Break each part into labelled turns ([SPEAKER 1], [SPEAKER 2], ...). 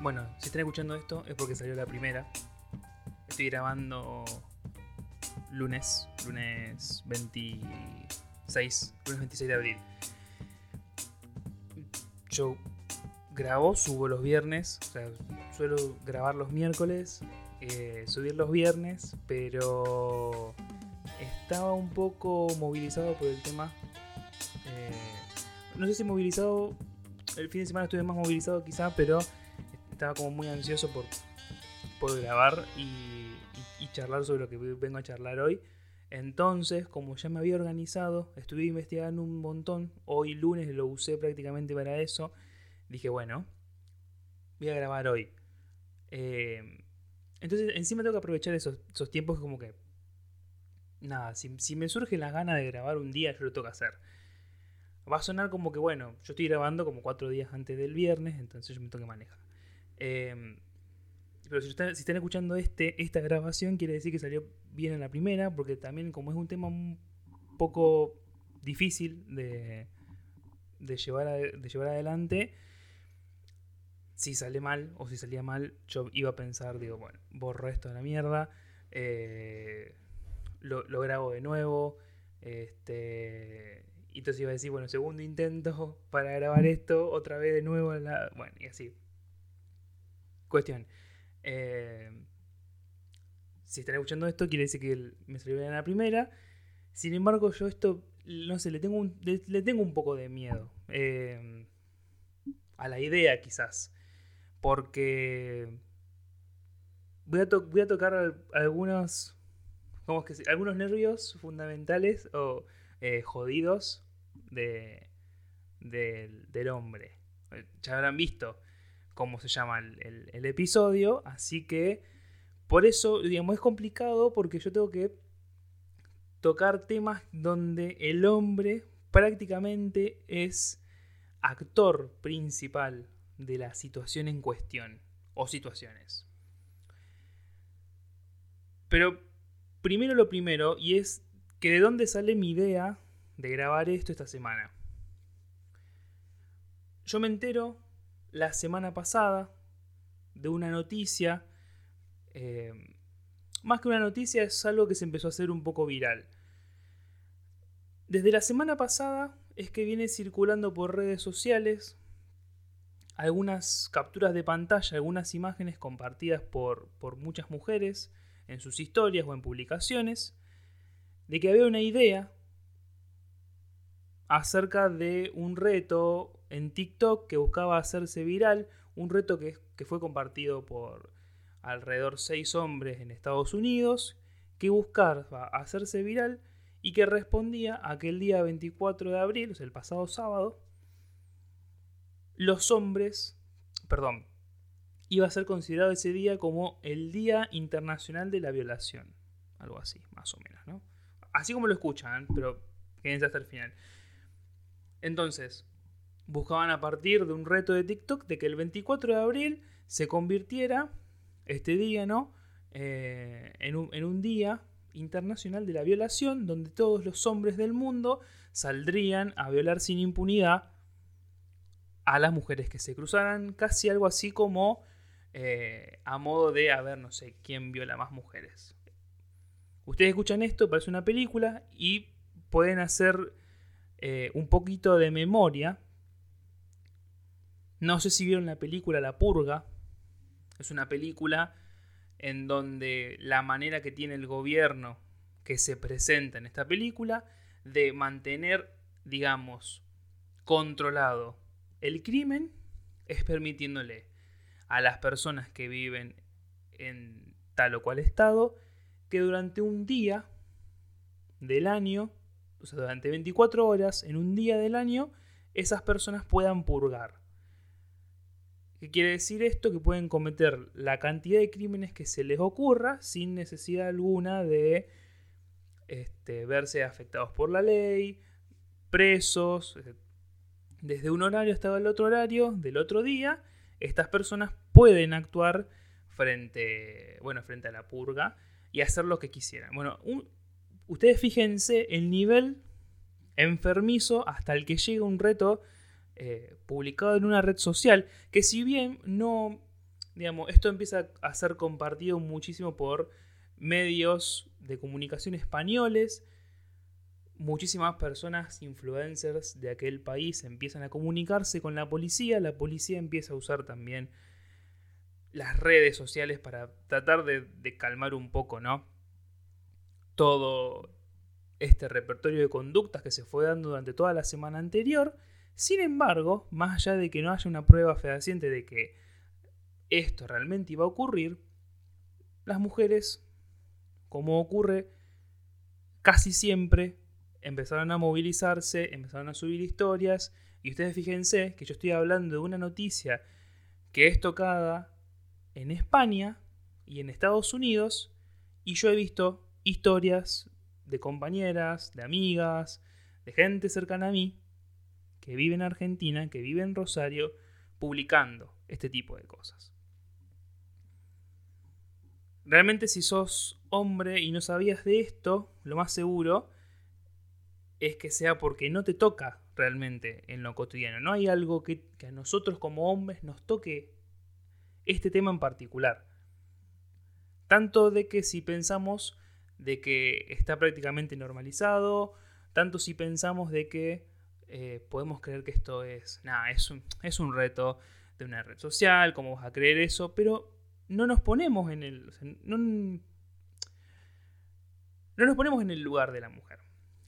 [SPEAKER 1] Bueno, si están escuchando esto es porque salió la primera. Estoy grabando lunes, lunes 26, lunes 26 de abril. Yo grabo, subo los viernes, o sea, suelo grabar los miércoles, eh, subir los viernes, pero estaba un poco movilizado por el tema. eh, no sé si movilizado, el fin de semana estuve más movilizado quizá, pero estaba como muy ansioso por, por grabar y, charlar sobre lo que vengo a charlar hoy. Entonces, como ya me había organizado, estuve investigando un montón. Hoy lunes lo usé prácticamente para eso. Dije, bueno, voy a grabar hoy. Eh, entonces, encima tengo que aprovechar esos, esos tiempos como que... Nada, si, si me surge la gana de grabar un día, yo lo tengo que hacer. Va a sonar como que, bueno, yo estoy grabando como cuatro días antes del viernes, entonces yo me tengo que manejar. Eh, pero si están, escuchando este, esta grabación, quiere decir que salió bien en la primera, porque también como es un tema un poco difícil de, llevar, de llevar adelante, si sale mal o si salía mal, yo iba a pensar, digo, bueno, borro esto de la mierda, eh, lo, lo grabo de nuevo, este, y entonces iba a decir, bueno, segundo intento para grabar esto, otra vez de nuevo, la- bueno, y así. Cuestión. eh, si están escuchando esto, quiere decir que me salió bien en la primera. Sin embargo, yo esto, no sé, le tengo un, le, tengo un poco de miedo. eh, a la idea, quizás. Porque voy a, tocar al- algunos, ¿cómo es que algunos nervios fundamentales o eh, jodidos de, del- del hombre. Ya habrán visto cómo se llama el, episodio, así que por eso, digamos, es complicado porque yo tengo que tocar temas donde el hombre prácticamente es actor principal de la situación en cuestión o situaciones. Pero primero lo primero, y es que de dónde sale mi idea de grabar esto esta semana. Yo me entero la semana pasada de una noticia, eh, más que una noticia es algo que se empezó a hacer un poco viral. Desde la semana pasada es que viene circulando por redes sociales algunas capturas de pantalla, algunas imágenes compartidas por, por muchas mujeres en sus historias o en publicaciones, de que había una idea acerca de un reto en TikTok que buscaba hacerse viral, un reto que, fue compartido por alrededor seis hombres en Estados Unidos, que buscaba hacerse viral y que respondía a que el día 24 de abril, o sea, el pasado sábado, los hombres, perdón, iba a ser considerado ese día como el Día Internacional de la Violación. Algo así, más o menos, ¿no? Así como lo escuchan, pero quédense hasta el final. Entonces, buscaban a partir de un reto de TikTok de que el 24 de abril se convirtiera este día, ¿no? Eh, en, un, en un día internacional de la violación donde todos los hombres del mundo saldrían a violar sin impunidad a las mujeres que se cruzaran, casi algo así como eh, a modo de, a ver, no sé, quién viola más mujeres. Ustedes escuchan esto, parece una película y pueden hacer eh, un poquito de memoria. No sé si vieron la película La Purga. Es una película en donde la manera que tiene el gobierno que se presenta en esta película de mantener, digamos, controlado el crimen es permitiéndole a las personas que viven en tal o cual estado que durante un día del año, o sea, durante 24 horas, en un día del año, esas personas puedan purgar. ¿Qué quiere decir esto? Que pueden cometer la cantidad de crímenes que se les ocurra sin necesidad alguna de este, verse afectados por la ley, presos, desde un horario hasta el otro horario del otro día, estas personas pueden actuar frente, bueno, frente a la purga y hacer lo que quisieran. Bueno, un, ustedes fíjense el nivel enfermizo hasta el que llega un reto eh, publicado en una red social que si bien no, digamos, esto empieza a ser compartido muchísimo por medios de comunicación españoles. Muchísimas personas, influencers de aquel país, empiezan a comunicarse con la policía. La policía empieza a usar también las redes sociales para tratar de, de calmar un poco, ¿no? Todo este repertorio de conductas que se fue dando durante toda la semana anterior. Sin embargo, más allá de que no haya una prueba fehaciente de que esto realmente iba a ocurrir, las mujeres, como ocurre casi siempre, empezaron a movilizarse, empezaron a subir historias, y ustedes fíjense que yo estoy hablando de una noticia que es tocada en España y en Estados Unidos, y yo he visto historias de compañeras, de amigas, de gente cercana a mí, que vive en Argentina, que vive en Rosario, publicando este tipo de cosas. Realmente si sos hombre y no sabías de esto, lo más seguro es que sea porque no te toca realmente en lo cotidiano. No hay algo que, que a nosotros como hombres nos toque este tema en particular. Tanto de que si pensamos de que está prácticamente normalizado, tanto si pensamos de que eh, podemos creer que esto es, nada, es un, es un reto de una red social, cómo vas a creer eso, pero no nos ponemos en el, no, no nos ponemos en el lugar de la mujer.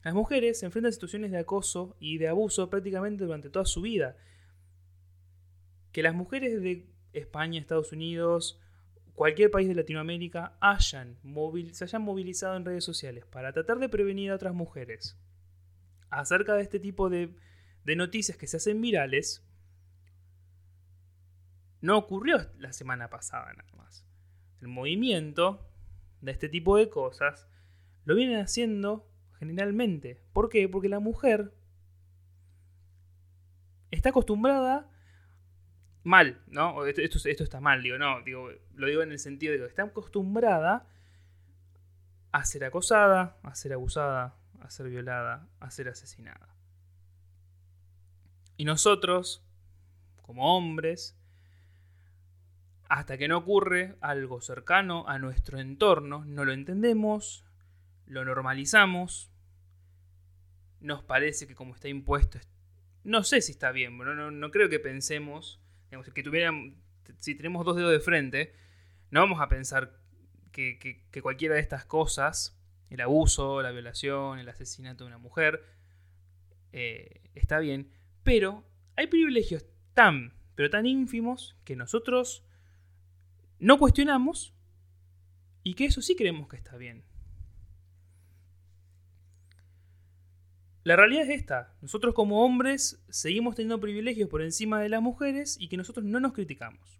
[SPEAKER 1] Las mujeres se enfrentan a situaciones de acoso y de abuso prácticamente durante toda su vida. Que las mujeres de España, Estados Unidos, cualquier país de Latinoamérica hayan se hayan movilizado en redes sociales para tratar de prevenir a otras mujeres acerca de este tipo de, noticias que se hacen virales, no ocurrió la semana pasada nada más. El movimiento de este tipo de cosas lo vienen haciendo generalmente. ¿Por qué? Porque la mujer está acostumbrada mal, ¿no? Esto, esto, está mal, digo, no, digo, lo digo en el sentido de que está acostumbrada a ser acosada, a ser abusada, a ser violada, a ser asesinada. Y nosotros, como hombres, hasta que no ocurre algo cercano a nuestro entorno, no lo entendemos, lo normalizamos, nos parece que como está impuesto, no sé si está bien, no, creo que pensemos que tuvieran, si tenemos dos dedos de frente, no vamos a pensar que, cualquiera de estas cosas, el abuso, la violación, el asesinato de una mujer, eh, está bien, pero hay privilegios tan, pero tan ínfimos que nosotros no cuestionamos y que eso sí creemos que está bien. La realidad es esta. Nosotros como hombres seguimos teniendo privilegios por encima de las mujeres y que nosotros no nos criticamos.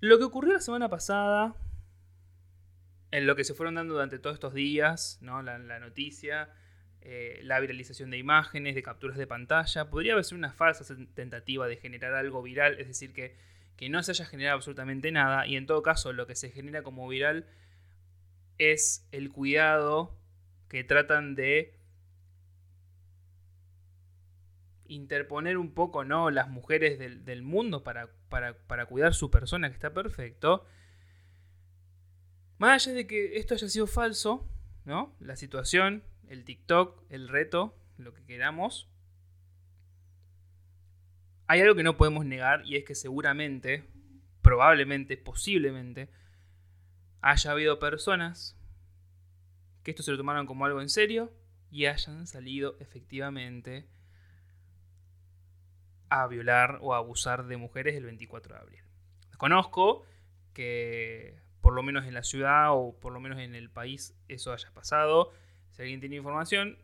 [SPEAKER 1] Lo que ocurrió la semana pasada, en lo que se fueron dando durante todos estos días, ¿no? la, noticia, eh, la viralización de imágenes, de capturas de pantalla, podría haber sido una falsa tentativa de generar algo viral, es decir, que, que no se haya generado absolutamente nada y en todo caso lo que se genera como viral es el cuidado que tratan de interponer un poco ¿no? las mujeres del, mundo para, para, cuidar su persona, que está perfecto. Más allá de que esto haya sido falso, ¿no? La situación, el TikTok, el reto, lo que queramos. Hay algo que no podemos negar y es que seguramente, probablemente, posiblemente, haya habido personas que esto se lo tomaron como algo en serio y hayan salido efectivamente a violar o a abusar de mujeres el 24 de abril. Conozco que por lo menos en la ciudad o por lo menos en el país eso haya pasado. Si alguien tiene información,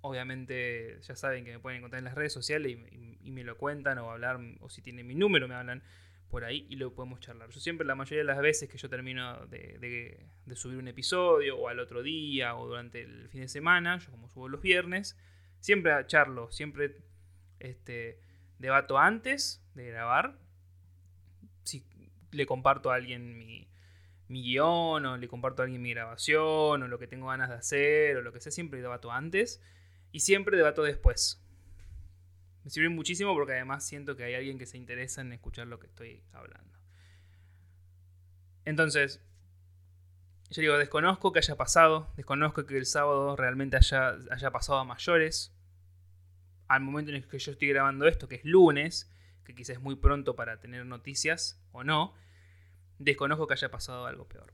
[SPEAKER 1] obviamente ya saben que me pueden encontrar en las redes sociales y, me lo cuentan o hablar, o si tienen mi número me hablan por ahí y lo podemos charlar. Yo siempre, la mayoría de las veces que yo termino de, subir un episodio, o al otro día, o durante el fin de semana, yo como subo los viernes, siempre charlo, siempre este, debato antes de grabar. Si le comparto a alguien mi, mi guion, o le comparto a alguien mi grabación, o lo que tengo ganas de hacer, o lo que sea, siempre debato antes. Y siempre debato después. Me sirve muchísimo porque además siento que hay alguien que se interesa en escuchar lo que estoy hablando. Entonces, yo digo, desconozco que haya pasado, desconozco que el sábado realmente haya, haya pasado a mayores. Al momento en el que yo estoy grabando esto, que es lunes, que quizás es muy pronto para tener noticias o no, desconozco que haya pasado algo peor.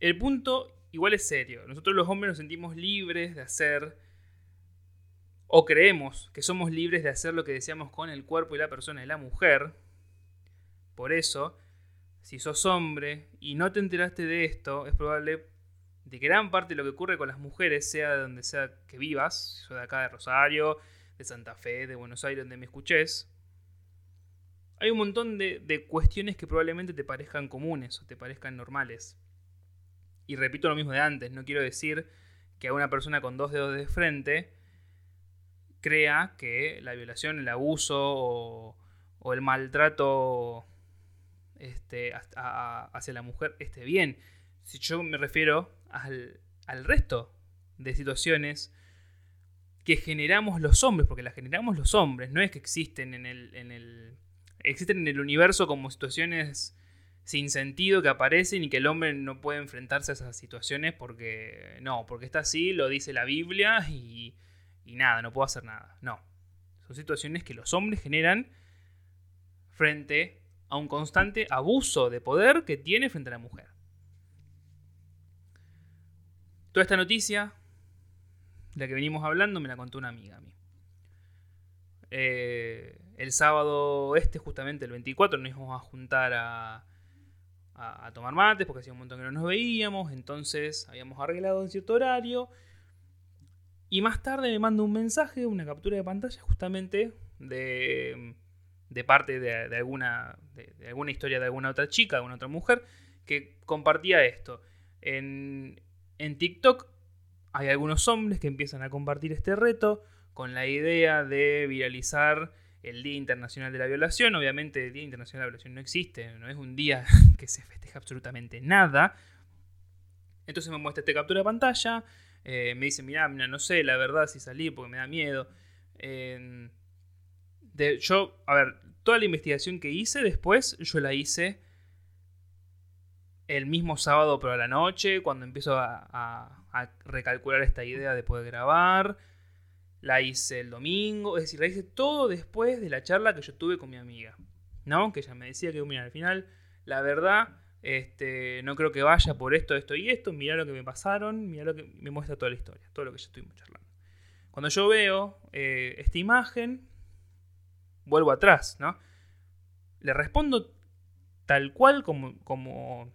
[SPEAKER 1] El punto igual es serio. Nosotros los hombres nos sentimos libres de hacer, o creemos que somos libres de hacer lo que deseamos con el cuerpo y la persona de la mujer. Por eso, si sos hombre y no te enteraste de esto, es probable de que gran parte de lo que ocurre con las mujeres, sea de donde sea que vivas, yo de acá de Rosario, de Santa Fe, de Buenos Aires, donde me escuches, hay un montón de, de cuestiones que probablemente te parezcan comunes o te parezcan normales. Y repito lo mismo de antes, no quiero decir que a una persona con dos dedos de frente crea que la violación, el abuso o, el maltrato este, hacia la mujer esté bien. Si yo me refiero al, resto de situaciones que generamos los hombres, porque las generamos los hombres, no es que existen en el, en el, existen en el universo como situaciones sin sentido que aparecen y que el hombre no puede enfrentarse a esas situaciones porque no, porque está así, lo dice la Biblia y, y nada, no puedo hacer nada. No, son situaciones que los hombres generan frente a un constante abuso de poder que tiene frente a la mujer. Toda esta noticia, la que venimos hablando, me la contó una amiga a mí. Eh, el sábado este, justamente el 24, nos íbamos a juntar a, tomar mates porque hacía un montón que no nos veíamos, entonces habíamos arreglado en cierto horario. Y más tarde me manda un mensaje, una captura de pantalla justamente de, de parte de, alguna, de, alguna historia de alguna otra chica, de alguna otra mujer, que compartía esto. En, en TikTok hay algunos hombres que empiezan a compartir este reto con la idea de viralizar el Día Internacional de la Violación. Obviamente el Día Internacional de la Violación no existe, no es un día que se festeja absolutamente nada. Entonces me muestra esta captura de pantalla, eh, me dice, mira, mira, no sé la verdad si salí porque me da miedo. yo, a ver, toda la investigación que hice después, yo la hice el mismo sábado pero a la noche, cuando empiezo a recalcular esta idea de poder grabar la hice el domingo, es decir, la hice todo después de la charla que yo tuve con mi amiga, ¿no? Que ella me decía que, mira, al final, la verdad, este, no creo que vaya por esto, esto y esto, mira lo que me pasaron, mira lo que me muestra toda la historia, todo lo que ya estuvimos charlando. Cuando yo veo eh, esta imagen, vuelvo atrás, ¿no? Le respondo tal cual como, como,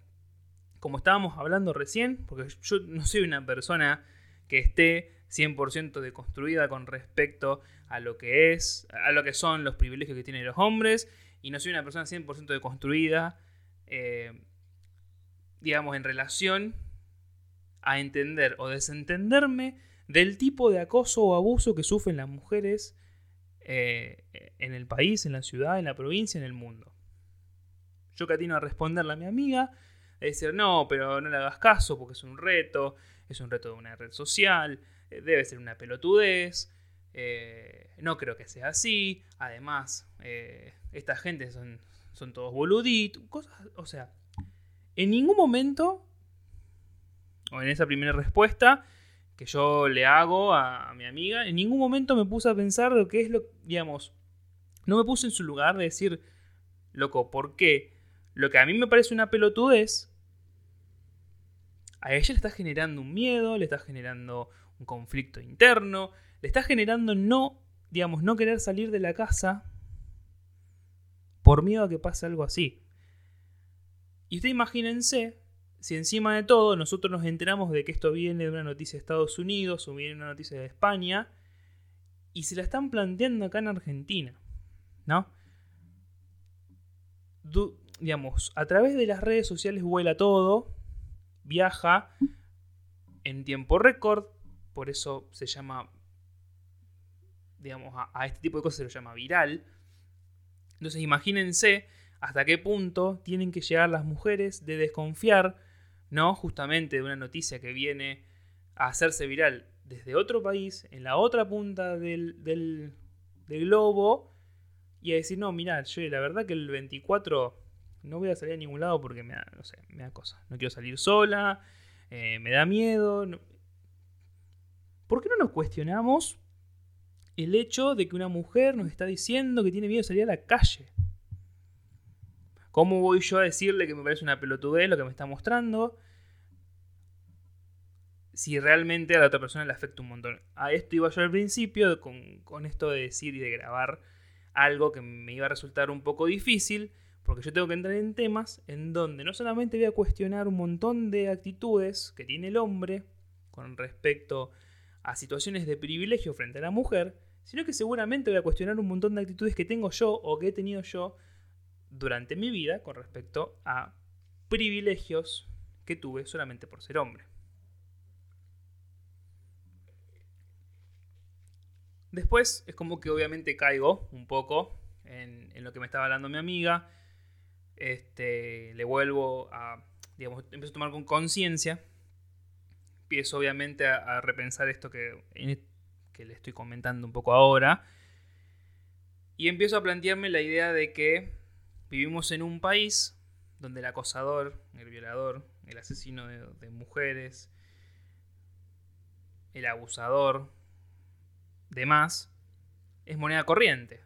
[SPEAKER 1] como estábamos hablando recién, porque yo no soy una persona que esté 100% deconstruida con respecto a lo que es, a lo que son los privilegios que tienen los hombres, y no soy una persona 100% deconstruida, eh, digamos, en relación a entender o desentenderme del tipo de acoso o abuso que sufren las mujeres eh, en el país, en la ciudad, en la provincia, en el mundo. Yo catino a responderle a mi amiga, a decir, no, pero no le hagas caso porque es un reto, es un reto de una red social, eh, debe ser una pelotudez, eh, no creo que sea así, además, eh, esta gente son, son todos boluditos, cosas, o sea, en ningún momento, o en esa primera respuesta que yo le hago a, mi amiga, en ningún momento me puse a pensar lo que es lo, digamos, no me puse en su lugar de decir, loco, ¿por qué? Lo que a mí me parece una pelotudez, a ella le está generando un miedo, le está generando un conflicto interno, le está generando no, digamos, no querer salir de la casa por miedo a que pase algo así. Y usted imagínense si encima de todo nosotros nos enteramos de que esto viene de una noticia de Estados Unidos o viene de una noticia de España y se la están planteando acá en Argentina, ¿no? digamos, a través de las redes sociales vuela todo, viaja en tiempo récord, por eso se llama, digamos, a, este tipo de cosas se lo llama viral. Entonces imagínense hasta qué punto tienen que llegar las mujeres de desconfiar, ¿no? Justamente de una noticia que viene a hacerse viral desde otro país, en la otra punta del, del, globo, y a decir, no, mirá, yo la verdad que el 24 no voy a salir a ningún lado porque me da, no sé, me da cosa. No quiero salir sola, eh, me da miedo. ¿Por qué no nos cuestionamos el hecho de que una mujer nos está diciendo que tiene miedo de salir a la calle? ¿Cómo voy yo a decirle que me parece una pelotudez lo que me está mostrando? Si realmente a la otra persona le afecta un montón. A esto iba yo al principio con, con esto de decir y de grabar algo que me iba a resultar un poco difícil, porque yo tengo que entrar en temas en donde no solamente voy a cuestionar un montón de actitudes que tiene el hombre con respecto a situaciones de privilegio frente a la mujer, sino que seguramente voy a cuestionar un montón de actitudes que tengo yo o que he tenido yo durante mi vida con respecto a privilegios que tuve solamente por ser hombre. Después es como que obviamente caigo un poco en, lo que me estaba hablando mi amiga. Este, le vuelvo a, digamos, empiezo a tomar con conciencia. Empiezo obviamente a, repensar esto que, que le estoy comentando un poco ahora. Y empiezo a plantearme la idea de que Vivimos en un país donde el acosador, el violador, el asesino de, mujeres, el abusador, demás, es moneda corriente.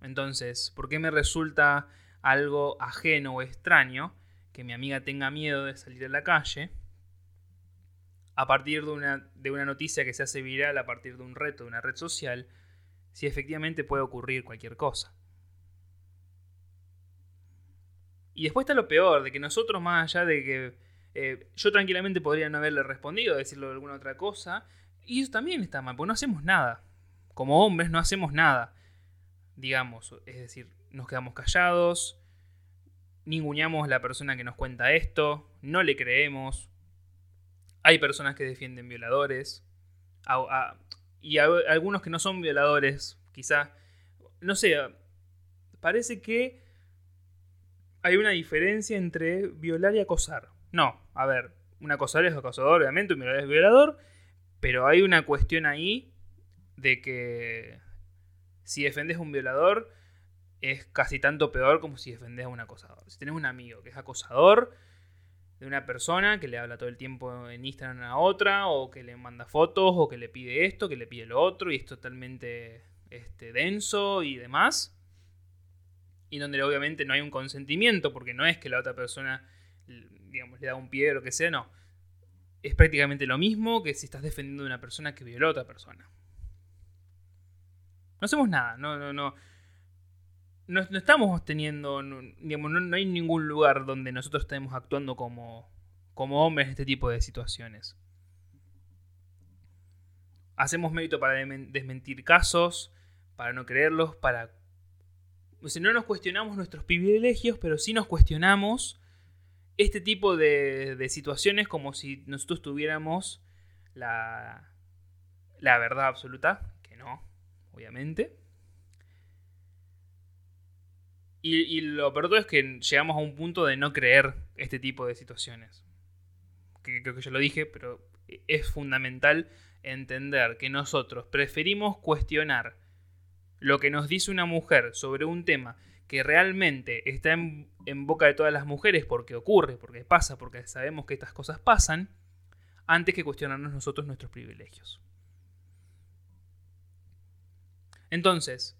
[SPEAKER 1] Entonces, ¿por qué me resulta algo ajeno o extraño que mi amiga tenga miedo de salir a la calle a partir de una, de una noticia que se hace viral, a partir de un reto de una red social, si efectivamente puede ocurrir cualquier cosa? Y después está lo peor, de que nosotros, más allá de que eh, yo tranquilamente podría no haberle respondido, decirlo de alguna otra cosa, y eso también está mal, porque no hacemos nada. Como hombres no hacemos nada, digamos. Es decir, nos quedamos callados, ninguneamos la persona que nos cuenta esto, no le creemos. Hay personas que defienden violadores, y algunos que no son violadores, quizá, no sé, parece que hay una diferencia entre violar y acosar. No, a ver, un acosador es acosador, obviamente, un violador es violador, pero hay una cuestión ahí de que si defendes a un violador es casi tanto peor como si defendes a un acosador. Si tienes un amigo que es acosador de una persona que le habla todo el tiempo en Instagram a otra, o que le manda fotos, o que le pide esto, que le pide lo otro, y es totalmente este, denso y demás, y donde obviamente no hay un consentimiento, porque no es que la otra persona, digamos, le da un pie o lo que sea, no. Es prácticamente lo mismo que si estás defendiendo a una persona que violó a otra persona. No hacemos nada, no, no, no. No, estamos teniendo, digamos, no, hay ningún lugar donde nosotros estemos actuando como, como hombres en este tipo de situaciones. Hacemos mérito para desmentir casos, para no creerlos, para no nos cuestionamos nuestros privilegios, pero sí nos cuestionamos este tipo de, situaciones como si nosotros tuviéramos la, la verdad absoluta, que no, obviamente. Y, lo peor es que llegamos a un punto de no creer este tipo de situaciones. Que creo que yo lo dije, pero es fundamental entender que nosotros preferimos cuestionar lo que nos dice una mujer sobre un tema que realmente está en, boca de todas las mujeres porque ocurre, porque pasa, porque sabemos que estas cosas pasan, antes que cuestionarnos nosotros nuestros privilegios. Entonces,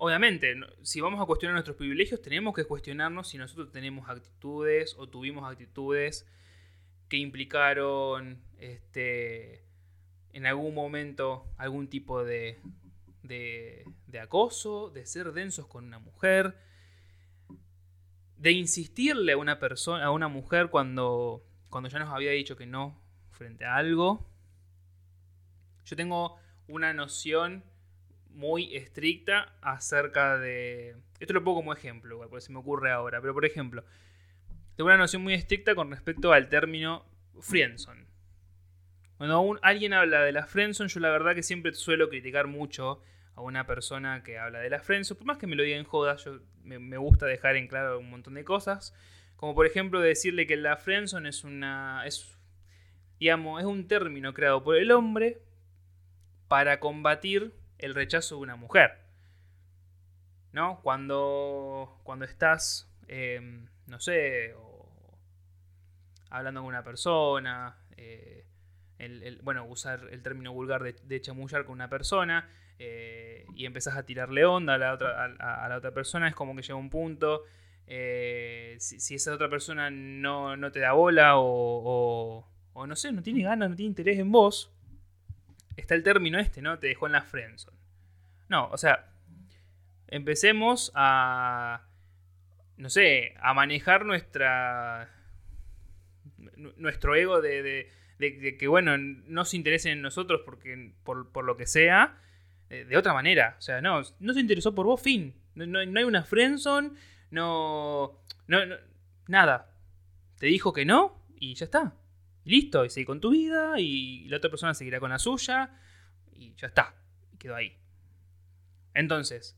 [SPEAKER 1] obviamente, si vamos a cuestionar nuestros privilegios, tenemos que cuestionarnos si nosotros tenemos actitudes o tuvimos actitudes que implicaron este, en algún momento algún tipo de, de, acoso, de ser densos con una mujer, de insistirle a una persona, a una mujer cuando, cuando ya nos había dicho que no frente a algo. Yo tengo una noción muy estricta acerca de... Esto lo pongo como ejemplo, porque se me ocurre ahora, pero por ejemplo, tengo una noción muy estricta con respecto al término friendson. Cuando alguien habla de la friendzone, yo la verdad que siempre suelo criticar mucho a una persona que habla de la friendzone. Por más que me lo diga en joda, yo me, gusta dejar en claro un montón de cosas. Como por ejemplo decirle que la friendzone es una... Es, digamos, es un término creado por el hombre para combatir el rechazo de una mujer. ¿No? Cuando, cuando estás, em, no sé, hablando con una persona, eh, bueno, usar el término vulgar de, chamullar con una persona eh, y empezás a tirarle onda a la otra, a, la otra persona, es como que llega un punto, eh, si, esa otra persona no, te da bola o, o, no sé, no tiene ganas, no tiene interés en vos, está el término este, ¿no? Te dejó en la friendzone. No, o sea, empecemos a, no sé, a manejar nuestra, nuestro ego de de, que, bueno, no se interesen en nosotros porque, por, lo que sea, de otra manera. O sea, no, no se interesó por vos, fin. No, hay una friendzone, no, no, nada. Te dijo que no y ya está. Listo, y seguí con tu vida y la otra persona seguirá con la suya y ya está. Quedó ahí. Entonces,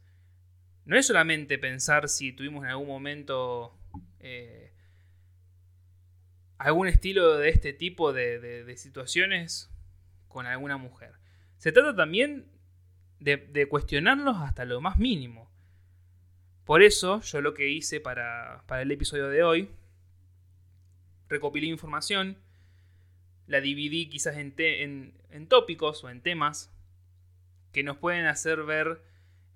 [SPEAKER 1] no es solamente pensar si tuvimos en algún momento eh, algún estilo de este tipo de, situaciones con alguna mujer. Se trata también de, cuestionarlos hasta lo más mínimo. Por eso yo lo que hice para, el episodio de hoy, recopilé información, la dividí quizás en, en tópicos o en temas que nos pueden hacer ver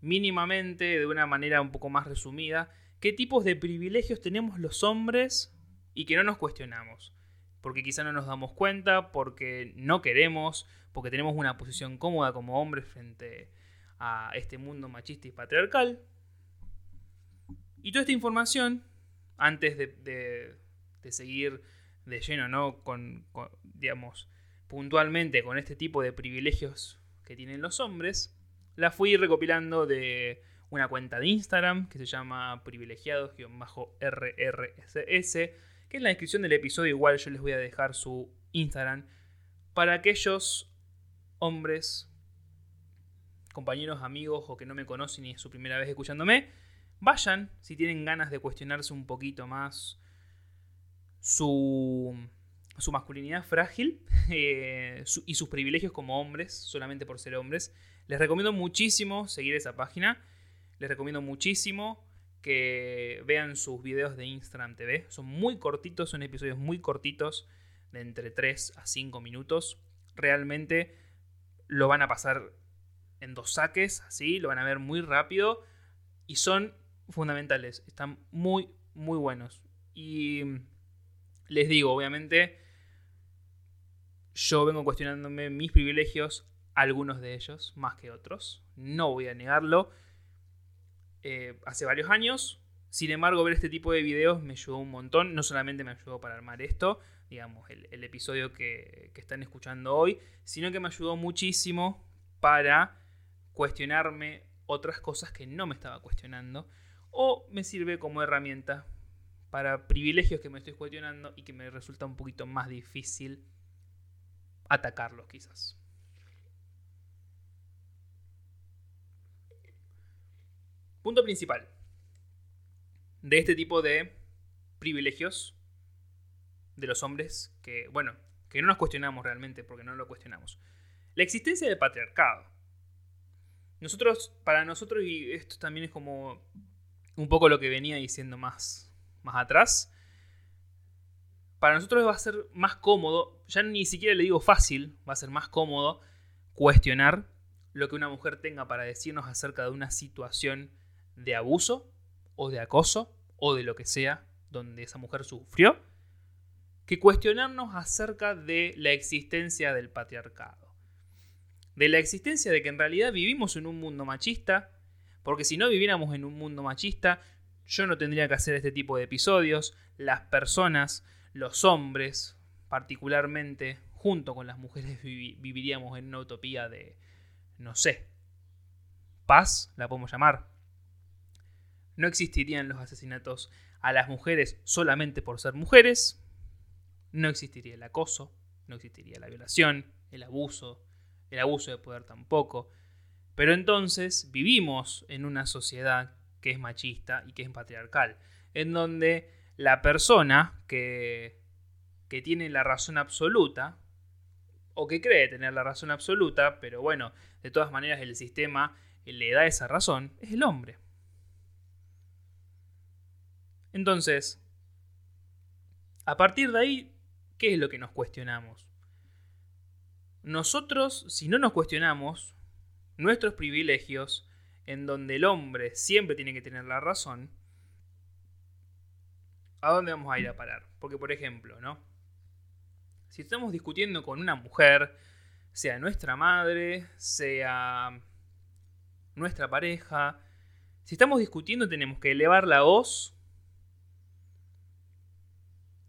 [SPEAKER 1] mínimamente, de una manera un poco más resumida, qué tipos de privilegios tenemos los hombres y que no nos cuestionamos. Porque quizá no nos damos cuenta, porque no queremos, porque tenemos una posición cómoda como hombres frente a este mundo machista y patriarcal. Y toda esta información, antes de, seguir de lleno, ¿no? Con, digamos, puntualmente con este tipo de privilegios que tienen los hombres, la fui recopilando de una cuenta de Instagram que se llama privilegiados-rrss que en la descripción del episodio igual yo les voy a dejar su Instagram para aquellos hombres, compañeros, amigos o que no me conocen y es su primera vez escuchándome, vayan si tienen ganas de cuestionarse un poquito más su, su masculinidad frágil eh, y sus privilegios como hombres, solamente por ser hombres. Les recomiendo muchísimo seguir esa página. Les recomiendo muchísimo que vean sus videos de Instagram TV. Son muy cortitos, son episodios muy cortitos, de entre 3 a 5 minutos. Realmente lo van a pasar en dos saques, así, lo van a ver muy rápido y son fundamentales. Están muy, muy buenos. Y les digo, obviamente, yo vengo cuestionándome mis privilegios, algunos de ellos, más que otros. No voy a negarlo. Eh, hace varios años. Sin embargo, ver este tipo de videos me ayudó un montón. No solamente me ayudó para armar esto, digamos, el, episodio que, están escuchando hoy, sino que me ayudó muchísimo para cuestionarme otras cosas que no me estaba cuestionando. O me sirve como herramienta para privilegios que me estoy cuestionando y que me resulta un poquito más difícil atacarlos quizás. Punto principal de este tipo de privilegios de los hombres que, bueno, que no nos cuestionamos realmente porque no lo cuestionamos. La existencia del patriarcado. Nosotros, para nosotros, y esto también es como un poco lo que venía diciendo más, más atrás, para nosotros va a ser más cómodo, ya ni siquiera le digo fácil, va a ser más cómodo cuestionar lo que una mujer tenga para decirnos acerca de una situación de abuso o de acoso o de lo que sea donde esa mujer sufrió, que cuestionarnos acerca de la existencia del patriarcado. De la existencia de que en realidad vivimos en un mundo machista, porque si no viviéramos en un mundo machista, yo no tendría que hacer este tipo de episodios, las personas, los hombres, particularmente, junto con las mujeres, viviríamos en una utopía de, no sé, paz, la podemos llamar, no existirían los asesinatos a las mujeres solamente por ser mujeres, no existiría el acoso, no existiría la violación, el abuso, el abuso de poder tampoco. Pero entonces vivimos en una sociedad que es machista y que es patriarcal, en donde la persona que, que tiene la razón absoluta o que cree tener la razón absoluta, pero bueno, de todas maneras el sistema le da esa razón, es el hombre. Entonces, a partir de ahí, ¿qué es lo que nos cuestionamos? Nosotros, si no nos cuestionamos nuestros privilegios, en donde el hombre siempre tiene que tener la razón, ¿a dónde vamos a ir a parar? Porque, por ejemplo, ¿no? Si estamos discutiendo con una mujer, sea nuestra madre, sea nuestra pareja, si estamos discutiendo tenemos que elevar la voz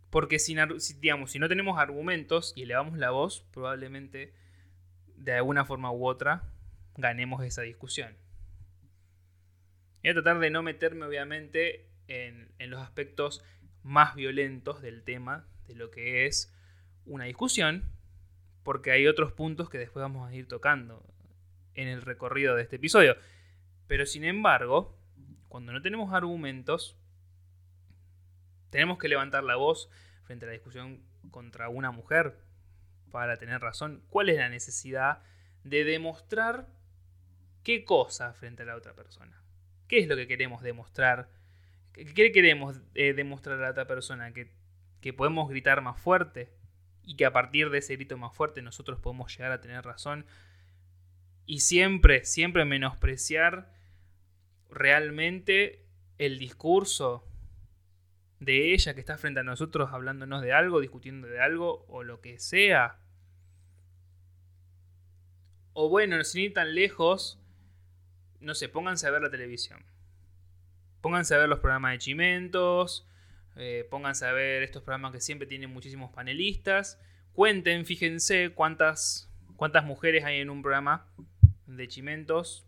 [SPEAKER 1] porque si, digamos, si no tenemos argumentos y elevamos la voz, probablemente de alguna forma u otra ganemos esa discusión. Voy a tratar de no meterme obviamente en, en los aspectos más violentos del tema, de lo que es una discusión, porque hay otros puntos que después vamos a ir tocando en el recorrido de este episodio. Pero sin embargo, cuando no tenemos argumentos, tenemos que levantar la voz frente a la discusión contra una mujer para tener razón. ¿Cuál es la necesidad de demostrar qué cosa frente a la otra persona? ¿Qué es lo que queremos demostrar? ¿Qué queremos eh, demostrar a otra persona? ¿Que, ¿Que podemos gritar más fuerte? Y que a partir de ese grito más fuerte nosotros podemos llegar a tener razón. Y siempre, siempre menospreciar realmente el discurso de ella que está frente a nosotros hablándonos de algo, discutiendo de algo o lo que sea. O bueno, sin ir tan lejos, no sé, pónganse a ver la televisión. Pónganse a ver los programas de Chimentos, eh, pónganse a ver estos programas que siempre tienen muchísimos panelistas. Cuenten, fíjense cuántas, cuántas mujeres hay en un programa de Chimentos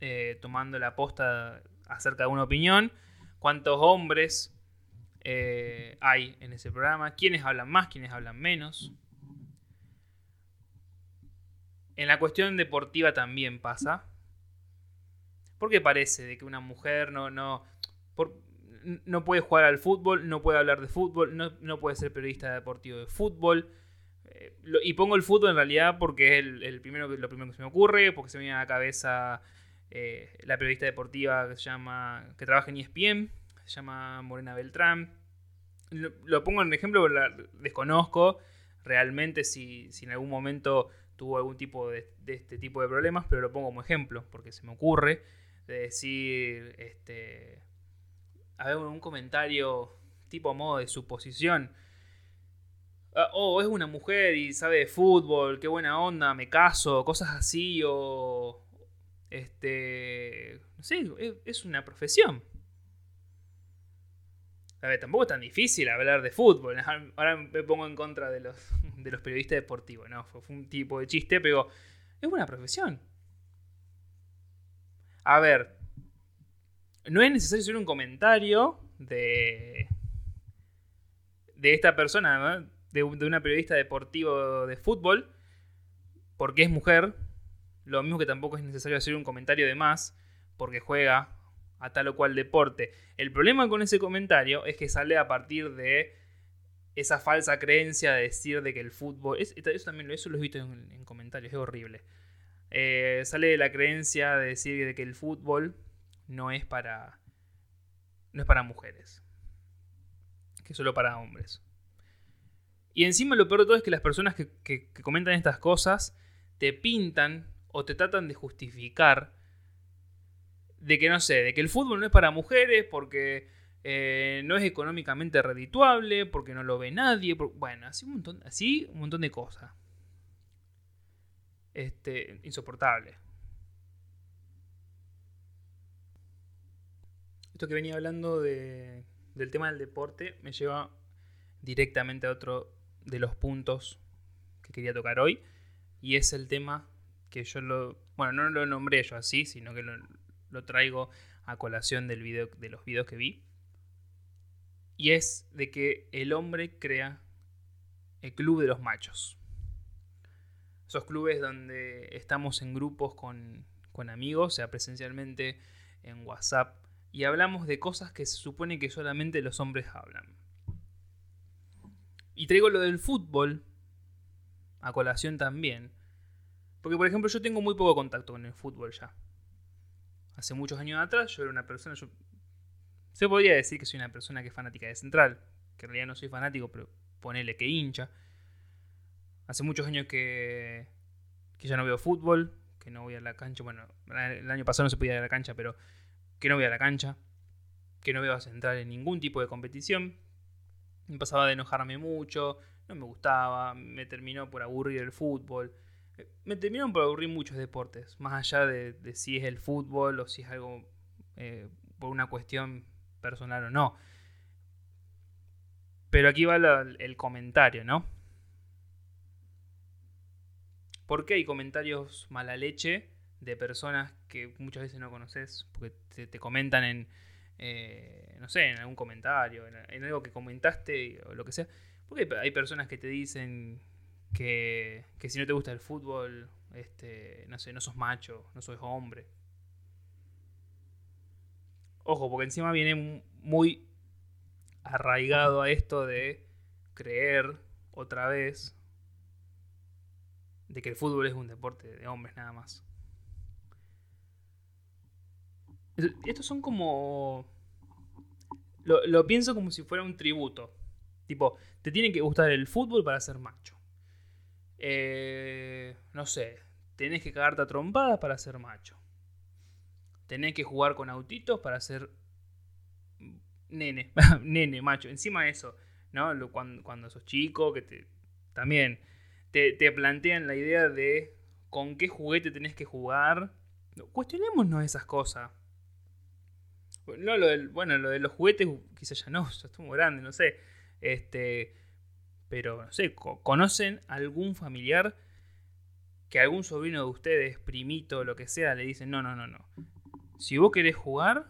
[SPEAKER 1] eh, tomando la posta acerca de una opinión. Cuántos hombres eh, hay en ese programa, quiénes hablan más, quiénes hablan menos. En la cuestión deportiva también pasa. Porque parece de que una mujer no, no, no puede jugar al fútbol, no puede hablar de fútbol, no, puede ser periodista deportivo de fútbol? Eh, y pongo el fútbol en realidad porque es el, primero, lo primero que se me ocurre, porque se me viene a la cabeza eh, la periodista deportiva que se llama, que trabaja en ESPN, se llama Morena Beltrán. Lo, pongo en ejemplo porque desconozco realmente si, en algún momento tuvo algún tipo de, este tipo de problemas, pero lo pongo como ejemplo porque se me ocurre de decir, este, a ver, un comentario tipo modo de suposición. Oh, es una mujer y sabe de fútbol, qué buena onda, me caso, cosas así, o. Este. No sé, es una profesión. A ver, tampoco es tan difícil hablar de fútbol. Ahora me pongo en contra de los, de los periodistas deportivos, ¿no? Fue, un tipo de chiste, pero es una profesión. A ver, no es necesario hacer un comentario de, de esta persona, de, de una periodista deportivo de fútbol, porque es mujer. Lo mismo que tampoco es necesario hacer un comentario de más, porque juega a tal o cual deporte. El problema con ese comentario es que sale a partir de esa falsa creencia de decir de que el fútbol... eso también eso lo he visto en, comentarios, es horrible. Eh, sale de la creencia de decir de que el fútbol no es para... no es para mujeres. Que es solo para hombres. Y encima lo peor de todo es que las personas que, comentan estas cosas te pintan o te tratan de justificar de que no sé, de que el fútbol no es para mujeres porque eh, no es económicamente redituable, porque no lo ve nadie, bueno, así un montón, así un montón de cosas. Este, insoportable. Esto que venía hablando de, del tema del deporte me lleva directamente a otro de los puntos que quería tocar hoy. Y es el tema que yo lo. Bueno, no lo nombré yo así, sino que lo, lo traigo a colación del video, de los videos que vi. Y es de que el hombre crea el club de los machos. Esos clubes donde estamos en grupos con, con amigos, sea presencialmente en WhatsApp, y hablamos de cosas que se supone que solamente los hombres hablan. Y traigo lo del fútbol, a colación también. Porque, por ejemplo, yo tengo muy poco contacto con el fútbol ya. Hace muchos años atrás yo era una persona, se podría decir que soy una persona que es fanática de Central, que en realidad no soy fanático, pero ponele que hincha. Hace muchos años que, que ya no veo fútbol, que no voy a la cancha. Bueno, el año pasado no se podía ir a la cancha, pero que no voy a la cancha. Que no veo a Central en ningún tipo de competición. Me pasaba de enojarme mucho, no me gustaba, me terminó por aburrir el fútbol. Eh, me terminaron por aburrir muchos deportes, más allá de, si es el fútbol o si es algo eh, por una cuestión personal o no. Pero aquí va el comentario, ¿no? ¿Por qué hay comentarios mala leche de personas que muchas veces no conoces? Porque te, comentan en, eh, no sé, en algún comentario, en, algo que comentaste o lo que sea. Porque hay personas que te dicen que, que si no te gusta el fútbol, este, no sé, no sos macho, no sos hombre. Ojo, porque encima viene muy arraigado a esto de creer otra vez de que el fútbol es un deporte de hombres nada más. Estos son como... Lo, pienso como si fuera un tributo. Tipo, te tiene que gustar el fútbol para ser macho. Eh, no sé, tenés que cagarte a trompadas para ser macho. Tenés que jugar con autitos para ser nene, nene, macho. Encima de eso, ¿no? Cuando, cuando sos chico, que te... También te, plantean la idea de con qué juguete tenés que jugar. Cuestionémonos esas cosas. No, lo del, bueno, lo de los juguetes quizás ya no, ya muy grande, no sé. Este, pero no sé, ¿conocen algún familiar que algún sobrino de ustedes, primito, lo que sea, le dicen, no, no, no, no. Si vos querés jugar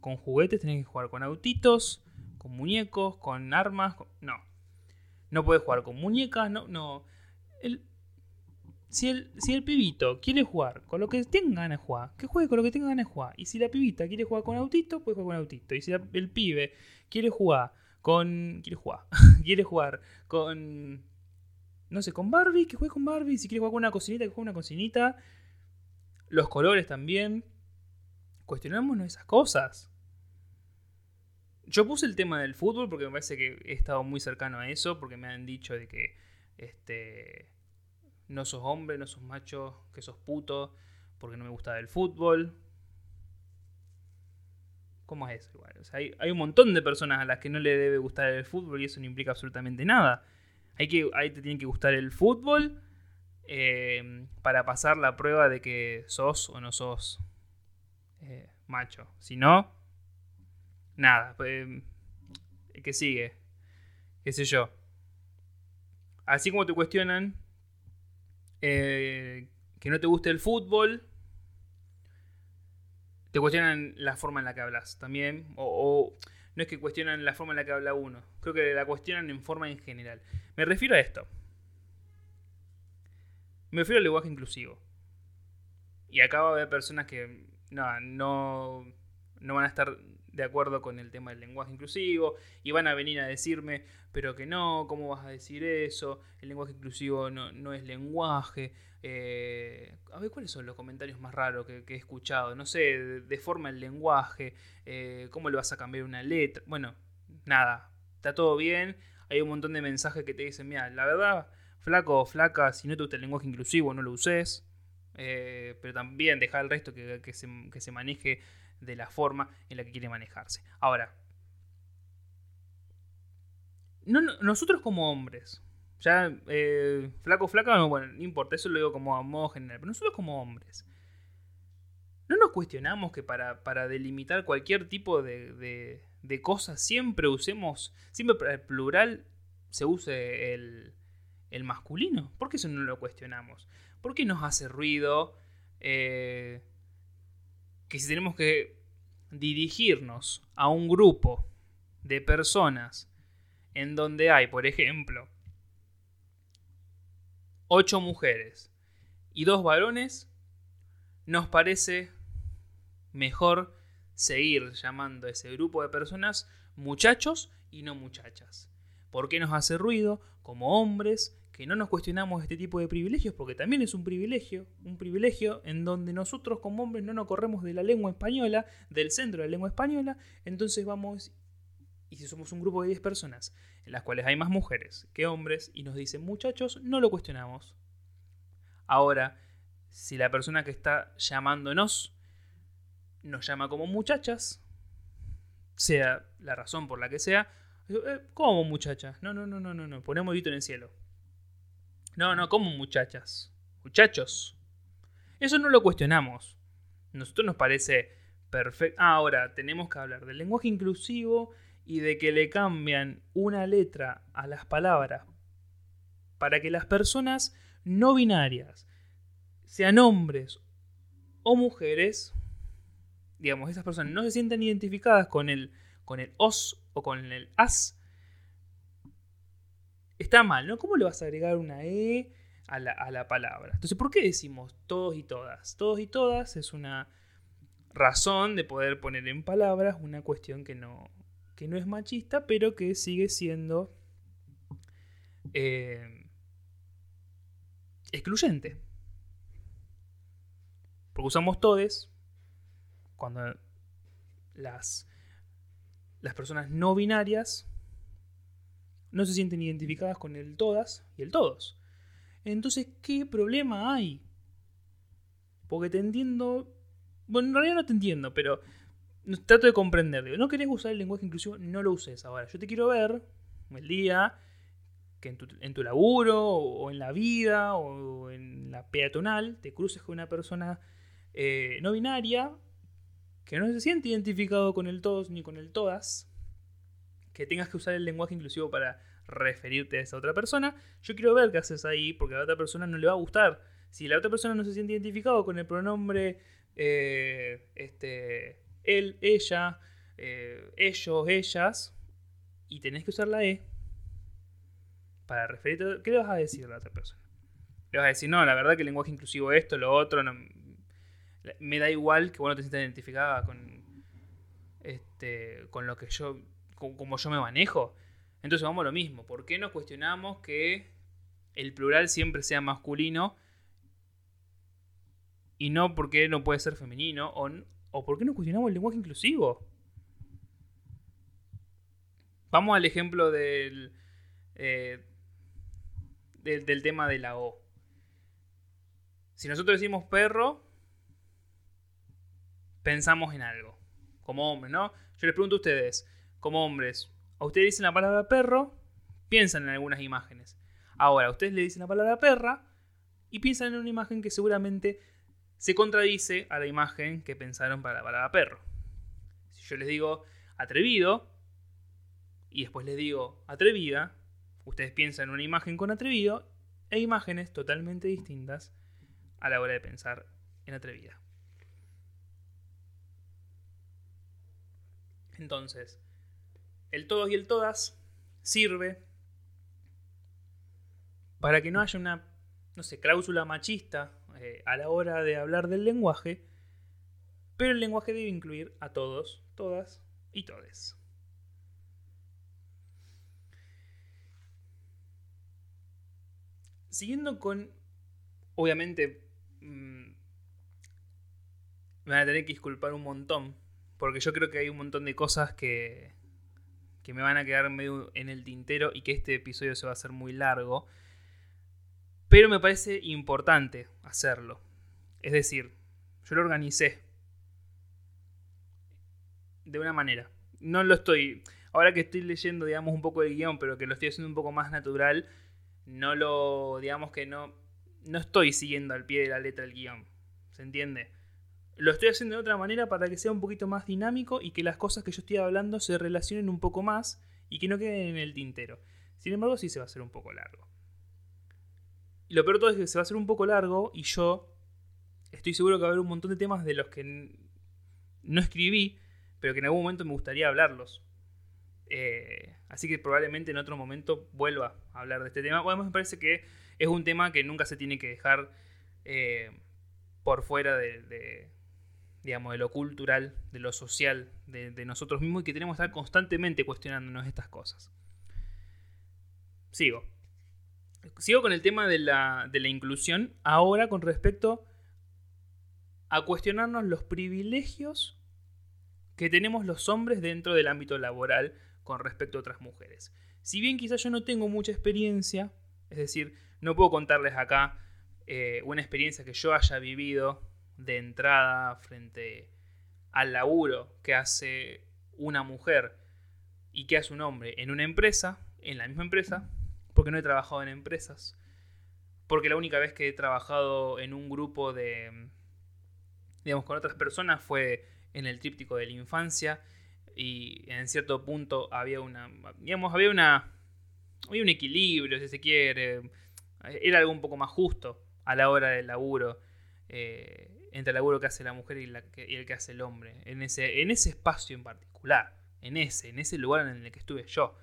[SPEAKER 1] con juguetes, tenés que jugar con autitos, con muñecos, con armas. No. No puedes jugar con muñecas, no, no si, el, si el pibito quiere jugar con lo que tenga ganas de jugar, que juegue con lo que tenga ganas de jugar. Y si la pibita quiere jugar con autito, puede jugar con autito. Y si el pibe quiere jugar con. Quiere jugar. quiere jugar con. No sé, con Barbie, que juegue con Barbie. Si quiere jugar con una cocinita, que juegue con una cocinita. Los colores también. Cuestionémonos esas cosas. Yo puse el tema del fútbol porque me parece que he estado muy cercano a eso, porque me han dicho de que este no sos hombre, no sos macho, que sos puto, porque no me gusta el fútbol. ¿Cómo es eso? Igual? hay, un montón de personas a las que no le debe gustar el fútbol y eso no implica absolutamente nada. Hay que, ahí te tiene que gustar el fútbol eh, para pasar la prueba de que sos o no sos eh, macho. Si no, nada. Pues, ¿Qué sigue? ¿Qué sé yo? Así como te cuestionan eh, que no te guste el fútbol, te cuestionan la forma en la que hablas también. O, no es que cuestionan la forma en la que habla uno, creo que la cuestionan en forma en general. Me refiero a esto. Me refiero al lenguaje inclusivo. Y acá va a haber personas que no, no, no van a estar de acuerdo con el tema del lenguaje inclusivo y van a venir a decirme, pero que no, ¿cómo vas a decir eso? El lenguaje inclusivo no, es lenguaje. Eh, a ver, ¿cuáles son los comentarios más raros que, he escuchado? No sé, deforma el lenguaje, eh, ¿cómo le vas a cambiar una letra? Bueno, nada, está todo bien. Hay un montón de mensajes que te dicen, mira, la verdad, flaco o flaca, si no te gusta el lenguaje inclusivo, no lo uses. Eh, pero también deja el resto que, se, que se maneje de la forma en la que quiere manejarse. Ahora, no, nosotros como hombres, ya eh, flaco, flaca, no, bueno, no importa, eso lo digo como a modo general, pero nosotros como hombres, no nos cuestionamos que para, para delimitar cualquier tipo de, de, cosas siempre usemos, siempre para el plural se use el, el masculino. ¿Por qué eso no lo cuestionamos? ¿Por qué nos hace ruido? Eh, que si tenemos que dirigirnos a un grupo de personas en donde hay, por ejemplo, ocho mujeres y dos varones, nos parece mejor seguir llamando a ese grupo de personas muchachos y no muchachas. ¿Por qué nos hace ruido como hombres que no nos cuestionamos este tipo de privilegios, porque también es un privilegio, un privilegio en donde nosotros como hombres no nos corremos de la lengua española, del centro de la lengua española, entonces vamos, y si somos un grupo de 10 personas, en las cuales hay más mujeres que hombres, y nos dicen muchachos, no lo cuestionamos. Ahora, si la persona que está llamándonos nos llama como muchachas, sea la razón por la que sea, eh, ¿cómo muchachas? No, no, no, no, no, no, ponemos grito en el cielo. No, no, como muchachas. Muchachos. Eso no lo cuestionamos. Nosotros nos parece perfecto. ahora, tenemos que hablar del lenguaje inclusivo y de que le cambian una letra a las palabras para que las personas no binarias, sean hombres o mujeres, digamos, esas personas no se sientan identificadas con el, con el os o con el as, está mal, ¿no? ¿Cómo le vas a agregar una E a la, palabra? Entonces, ¿por qué decimos todos y todas? Todos y todas es una razón de poder poner en palabras una cuestión que no, que no es machista, pero que sigue siendo eh, excluyente. Porque usamos todes cuando las, las personas no binarias no se sienten identificadas con el todas y el todos. Entonces, ¿qué problema hay? Porque te entiendo. Bueno, en realidad no te entiendo, pero trato de comprender. no querés usar el lenguaje inclusivo, no lo uses ahora. Yo te quiero ver el día que en tu, en tu laburo, o en la vida, o en la peatonal, te cruces con una persona eh, no binaria que no se siente identificado con el todos ni con el todas que tengas que usar el lenguaje inclusivo para referirte a esa otra persona. Yo quiero ver qué haces ahí, porque a la otra persona no le va a gustar. Si la otra persona no se siente identificado con el pronombre eh, este, él, ella, eh, ellos, ellas, y tenés que usar la E para referirte, ¿qué le vas a decir a la otra persona? Le vas a decir, no, la verdad que el lenguaje inclusivo esto, lo otro, me da igual que vos no te sientas identificada con, este, con lo que yo como yo me manejo. Entonces vamos a lo mismo. ¿Por qué no cuestionamos que el plural siempre sea masculino? Y no porque no puede ser femenino. O, o por qué no cuestionamos el lenguaje inclusivo. Vamos al ejemplo del, eh, del, del tema de la O. Si nosotros decimos perro, pensamos en algo. Como hombre, ¿no? Yo les pregunto a ustedes, como hombres, a ustedes dicen la palabra perro, piensan en algunas imágenes. Ahora, a ustedes le dicen la palabra perra y piensan en una imagen que seguramente se contradice a la imagen que pensaron para la palabra perro. Si yo les digo atrevido y después les digo atrevida, ustedes piensan en una imagen con atrevido e imágenes totalmente distintas a la hora de pensar en atrevida. Entonces, el todos y el todas sirve para que no haya una, no sé, cláusula machista eh, a la hora de hablar del lenguaje, pero el lenguaje debe incluir a todos, todas y todes. Siguiendo con, obviamente, mm, me van a tener que disculpar un montón, porque yo creo que hay un montón de cosas que, que me van a quedar medio en el tintero y que este episodio se va a hacer muy largo. Pero me parece importante hacerlo. Es decir, yo lo organicé de una manera. No lo estoy. Ahora que estoy leyendo, digamos, un poco el guion, pero que lo estoy haciendo un poco más natural, no lo. digamos que no. No estoy siguiendo al pie de la letra el guion. ¿Se entiende? Lo estoy haciendo de otra manera para que sea un poquito más dinámico y que las cosas que yo estoy hablando se relacionen un poco más y que no queden en el tintero. Sin embargo, sí se va a hacer un poco largo. Y lo peor todo es que se va a hacer un poco largo y yo estoy seguro que va a haber un montón de temas de los que no escribí, pero que en algún momento me gustaría hablarlos. Eh, así que probablemente en otro momento vuelva a hablar de este tema. Bueno, me parece que es un tema que nunca se tiene que dejar eh, por fuera de, digamos, de lo cultural, de lo social, de, nosotros mismos y que tenemos que estar constantemente cuestionándonos estas cosas. Sigo. sigo con el tema de la, inclusión, ahora con respecto a cuestionarnos los privilegios que tenemos los hombres dentro del ámbito laboral con respecto a otras mujeres. Si bien quizás yo no tengo mucha experiencia, es decir, no puedo contarles acá eh, una experiencia que yo haya vivido de entrada frente al laburo que hace una mujer y que hace un hombre en una empresa, en la misma empresa, porque no he trabajado en empresas, porque la única vez que he trabajado en un grupo de, digamos, con otras personas fue en el tríptico de la infancia y en cierto punto había una, digamos, había una, había un equilibrio, si se quiere, era algo un poco más justo a la hora del laburo, eh, entre el laburo que hace la mujer y, el que hace el hombre, en ese, en ese espacio en particular, en ese, en ese lugar en el que estuve yo.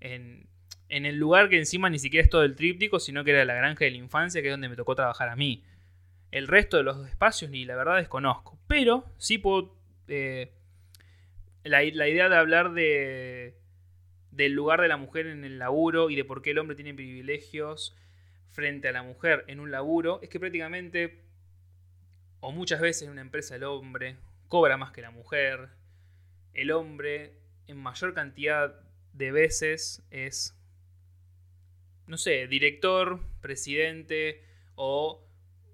[SPEAKER 1] En, en el lugar que encima ni siquiera es todo el tríptico, sino que era la granja de la infancia, que es donde me tocó trabajar a mí. El resto de los espacios ni la verdad desconozco. Pero sí puedo... Eh, la, idea de hablar de, del lugar de la mujer en el laburo y de por qué el hombre tiene privilegios frente a la mujer en un laburo es que prácticamente, o muchas veces en una empresa el hombre cobra más que la mujer. El hombre en mayor cantidad de veces es, no sé, director, presidente o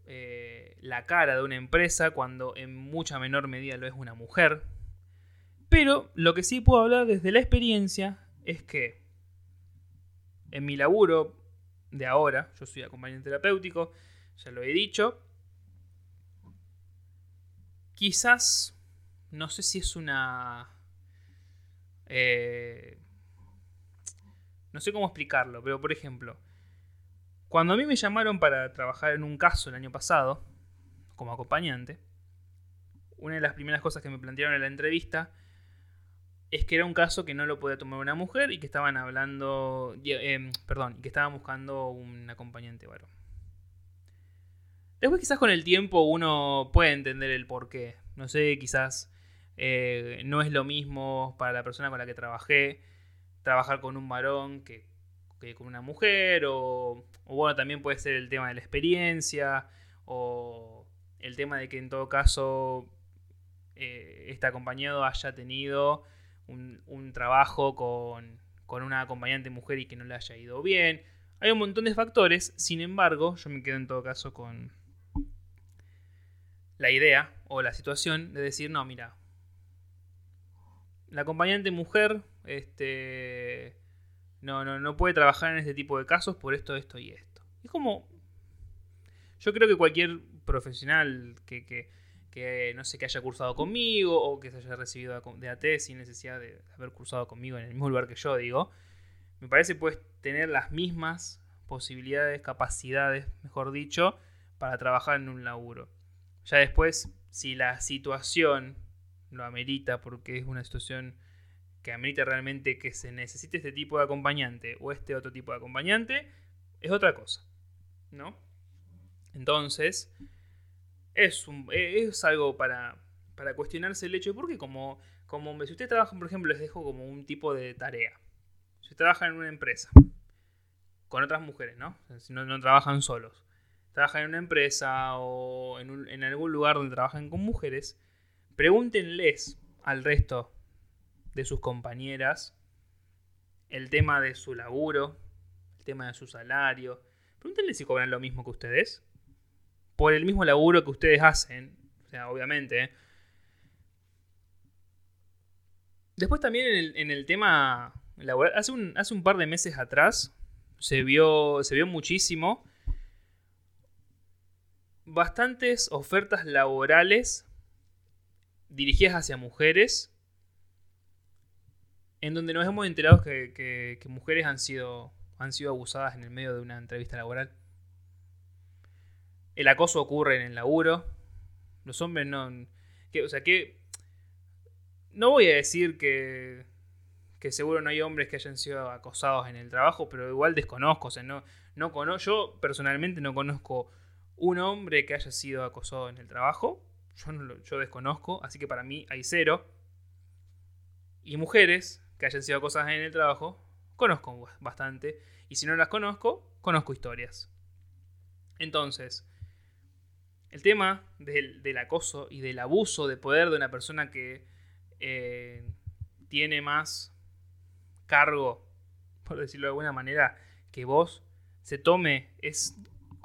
[SPEAKER 1] eh, la cara de una empresa cuando en mucha menor medida lo es una mujer. Pero lo que sí puedo hablar desde la experiencia es que en mi laburo de ahora, yo soy acompañante terapéutico, ya lo he dicho, quizás, no sé si es una... Eh, no sé cómo explicarlo, pero por ejemplo, cuando a mí me llamaron para trabajar en un caso el año pasado, como acompañante, una de las primeras cosas que me plantearon en la entrevista es que era un caso que no lo podía tomar una mujer y que estaban hablando, eh, perdón, que estaban buscando un acompañante varón. Después quizás con el tiempo uno puede entender el por qué. No sé, quizás eh, no es lo mismo para la persona con la que trabajé trabajar con un varón que con una mujer, o, bueno, también puede ser el tema de la experiencia, o el tema de que en todo caso eh, este acompañado haya tenido un, trabajo con, con, una acompañante mujer y que no le haya ido bien. Hay un montón de factores, sin embargo, yo me quedo en todo caso con la idea o la situación de decir, no, mira, la acompañante mujer, este no, no, no puede trabajar en este tipo de casos por esto, esto y esto. Es como. Yo creo que cualquier profesional que, que, no sé, que haya cursado conmigo o que se haya recibido de AT sin necesidad de haber cursado conmigo en el mismo lugar que yo, digo, me parece puedes tener las mismas posibilidades, capacidades, mejor dicho, para trabajar en un laburo. Ya después, si la situación lo amerita, porque es una situación que amerita realmente que se necesite este tipo de acompañante o este otro tipo de acompañante, es otra cosa. ¿No? Entonces, es, es algo para, para cuestionarse el hecho porque como, como si ustedes trabajan, por ejemplo, les dejo como un tipo de tarea. Si ustedes trabajan en una empresa con otras mujeres, ¿no? Si no, no trabajan solos. Trabajan en una empresa o en, algún lugar donde trabajan con mujeres, pregúntenles al resto de sus compañeras, el tema de su laburo, el tema de su salario. Pregúntenle si cobran lo mismo que ustedes. Por el mismo laburo que ustedes hacen. O sea, obviamente. Después también en el, tema laboral. Hace un, hace un par de meses atrás se vio, se vio muchísimo. Bastantes ofertas laborales dirigidas hacia mujeres en donde nos hemos enterado que, mujeres han sido, han sido abusadas en el medio de una entrevista laboral. El acoso ocurre en el laburo. Los hombres no... o sea, que... No voy a decir que, que seguro no hay hombres que hayan sido acosados en el trabajo, pero igual desconozco. O sea, no, no conozco, yo personalmente no conozco un hombre que haya sido acosado en el trabajo. Yo, no yo desconozco, así que para mí hay cero. Y mujeres que hayan sido cosas en el trabajo, conozco bastante. Y si no las conozco, conozco historias. Entonces, el tema del, acoso y del abuso de poder de una persona que eh, tiene más cargo, por decirlo de alguna manera, que vos, se tome, es...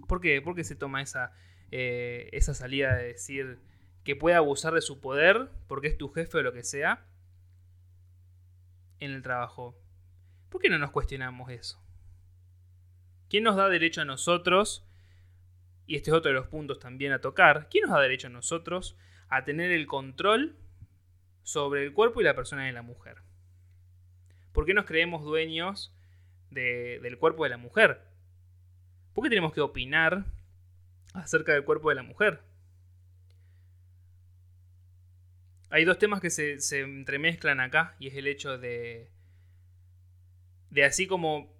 [SPEAKER 1] ¿Por qué? ¿Por qué se toma esa, eh, esa salida de decir que puede abusar de su poder porque es tu jefe o lo que sea en el trabajo? ¿Por qué no nos cuestionamos eso? ¿Quién nos da derecho a nosotros y este es otro de los puntos también a tocar, ¿quién nos da derecho a nosotros a tener el control sobre el cuerpo y la persona de la mujer? ¿Por qué nos creemos dueños del cuerpo de la mujer? ¿Por qué tenemos que opinar acerca del cuerpo de la mujer? Hay dos temas que se, se entremezclan acá y es el hecho de, de así como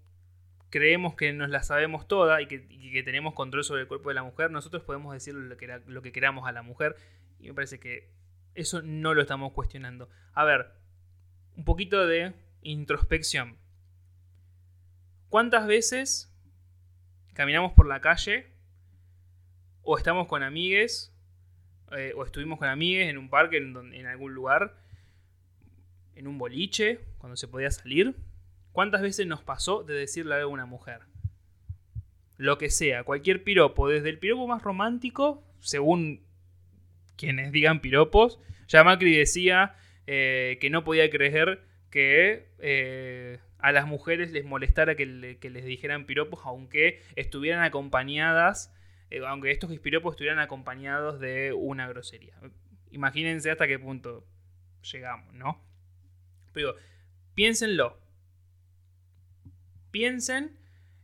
[SPEAKER 1] creemos que nos la sabemos toda y que, tenemos control sobre el cuerpo de la mujer, nosotros podemos decir lo que, lo que queramos a la mujer. Y me parece que eso no lo estamos cuestionando. A ver, un poquito de introspección. ¿Cuántas veces caminamos por la calle o estamos con amigues eh, o estuvimos con amigues en un parque, en, algún lugar, en un boliche, cuando se podía salir? ¿Cuántas veces nos pasó de decirle algo a una mujer? Lo que sea, cualquier piropo, desde el piropo más romántico, según quienes digan piropos. Ya Macri decía eh, que no podía creer que eh, a las mujeres les molestara que, les dijeran piropos, aunque estuvieran acompañadas, eh, aunque estos piropos estuvieran acompañados de una grosería. Imagínense hasta qué punto llegamos, ¿no? Pero piénsenlo, piensen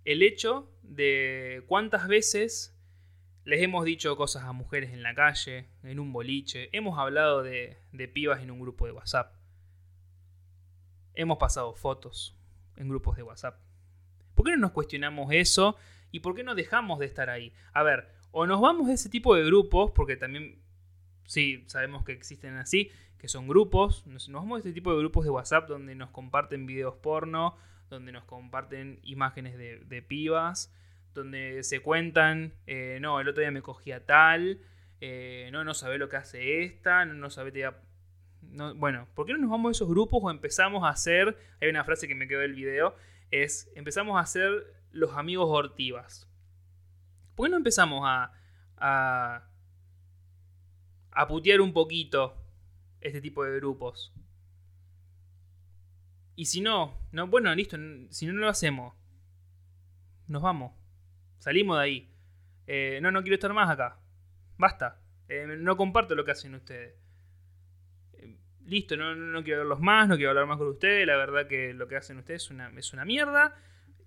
[SPEAKER 1] el hecho de cuántas veces les hemos dicho cosas a mujeres en la calle, en un boliche, hemos hablado de, pibas en un grupo de WhatsApp, hemos pasado fotos en grupos de WhatsApp. ¿Por qué no nos cuestionamos eso y por qué no dejamos de estar ahí? A ver, o nos vamos de ese tipo de grupos, porque también, sí, sabemos que existen así, que son grupos, nos, vamos de este tipo de grupos de WhatsApp donde nos comparten videos porno, donde nos comparten imágenes de, pibas, donde se cuentan, eh, no, el otro día me cogía tal, eh, no, no sabe lo que hace esta, no, no sabe... No, bueno, ¿por qué no nos vamos a esos grupos o empezamos a hacer, hay una frase que me quedó del video, es empezamos a hacer los amigos hortivas. ¿Por qué no empezamos a, a, a putear un poquito este tipo de grupos? Y si no, no, bueno, listo, si no, lo hacemos, nos vamos. Salimos de ahí. Eh, no, no quiero estar más acá. Basta. Eh, no comparto lo que hacen ustedes. Eh, listo, no, no, quiero verlos más, no quiero hablar más con ustedes. La verdad que lo que hacen ustedes es una, es una mierda.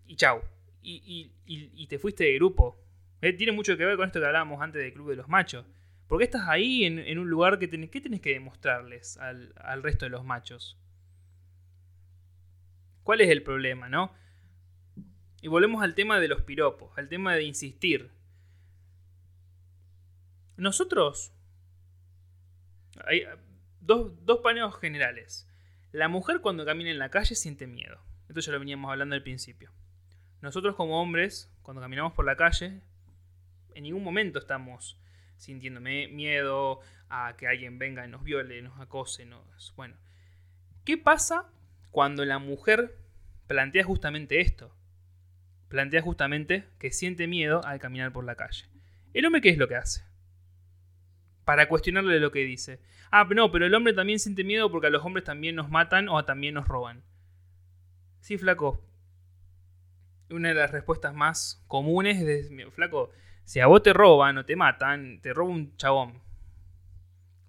[SPEAKER 1] Y chau. Y, y, te fuiste de grupo. tiene mucho que ver con esto que hablábamos antes del Club de los Machos. ¿Por qué estás ahí en, un lugar que tenés, ¿qué tenés que demostrarles al, al resto de los machos? ¿Cuál es el problema, no? Y volvemos al tema de los piropos, al tema de insistir. Nosotros. Dos, dos paneos generales. La mujer cuando camina en la calle siente miedo. Esto ya lo veníamos hablando al principio. Nosotros como hombres, cuando caminamos por la calle, en ningún momento estamos sintiendo miedo a que alguien venga y nos viole, nos acose. Bueno, ¿qué pasa cuando la mujer plantea justamente esto. Plantea justamente que siente miedo al caminar por la calle. ¿El hombre qué es lo que hace? Para cuestionarle lo que dice. Ah, no, pero el hombre también siente miedo porque a los hombres también nos matan o también nos roban. Sí, flaco. Una de las respuestas más comunes es, flaco, si a vos te roban o te matan, te roba un chabón.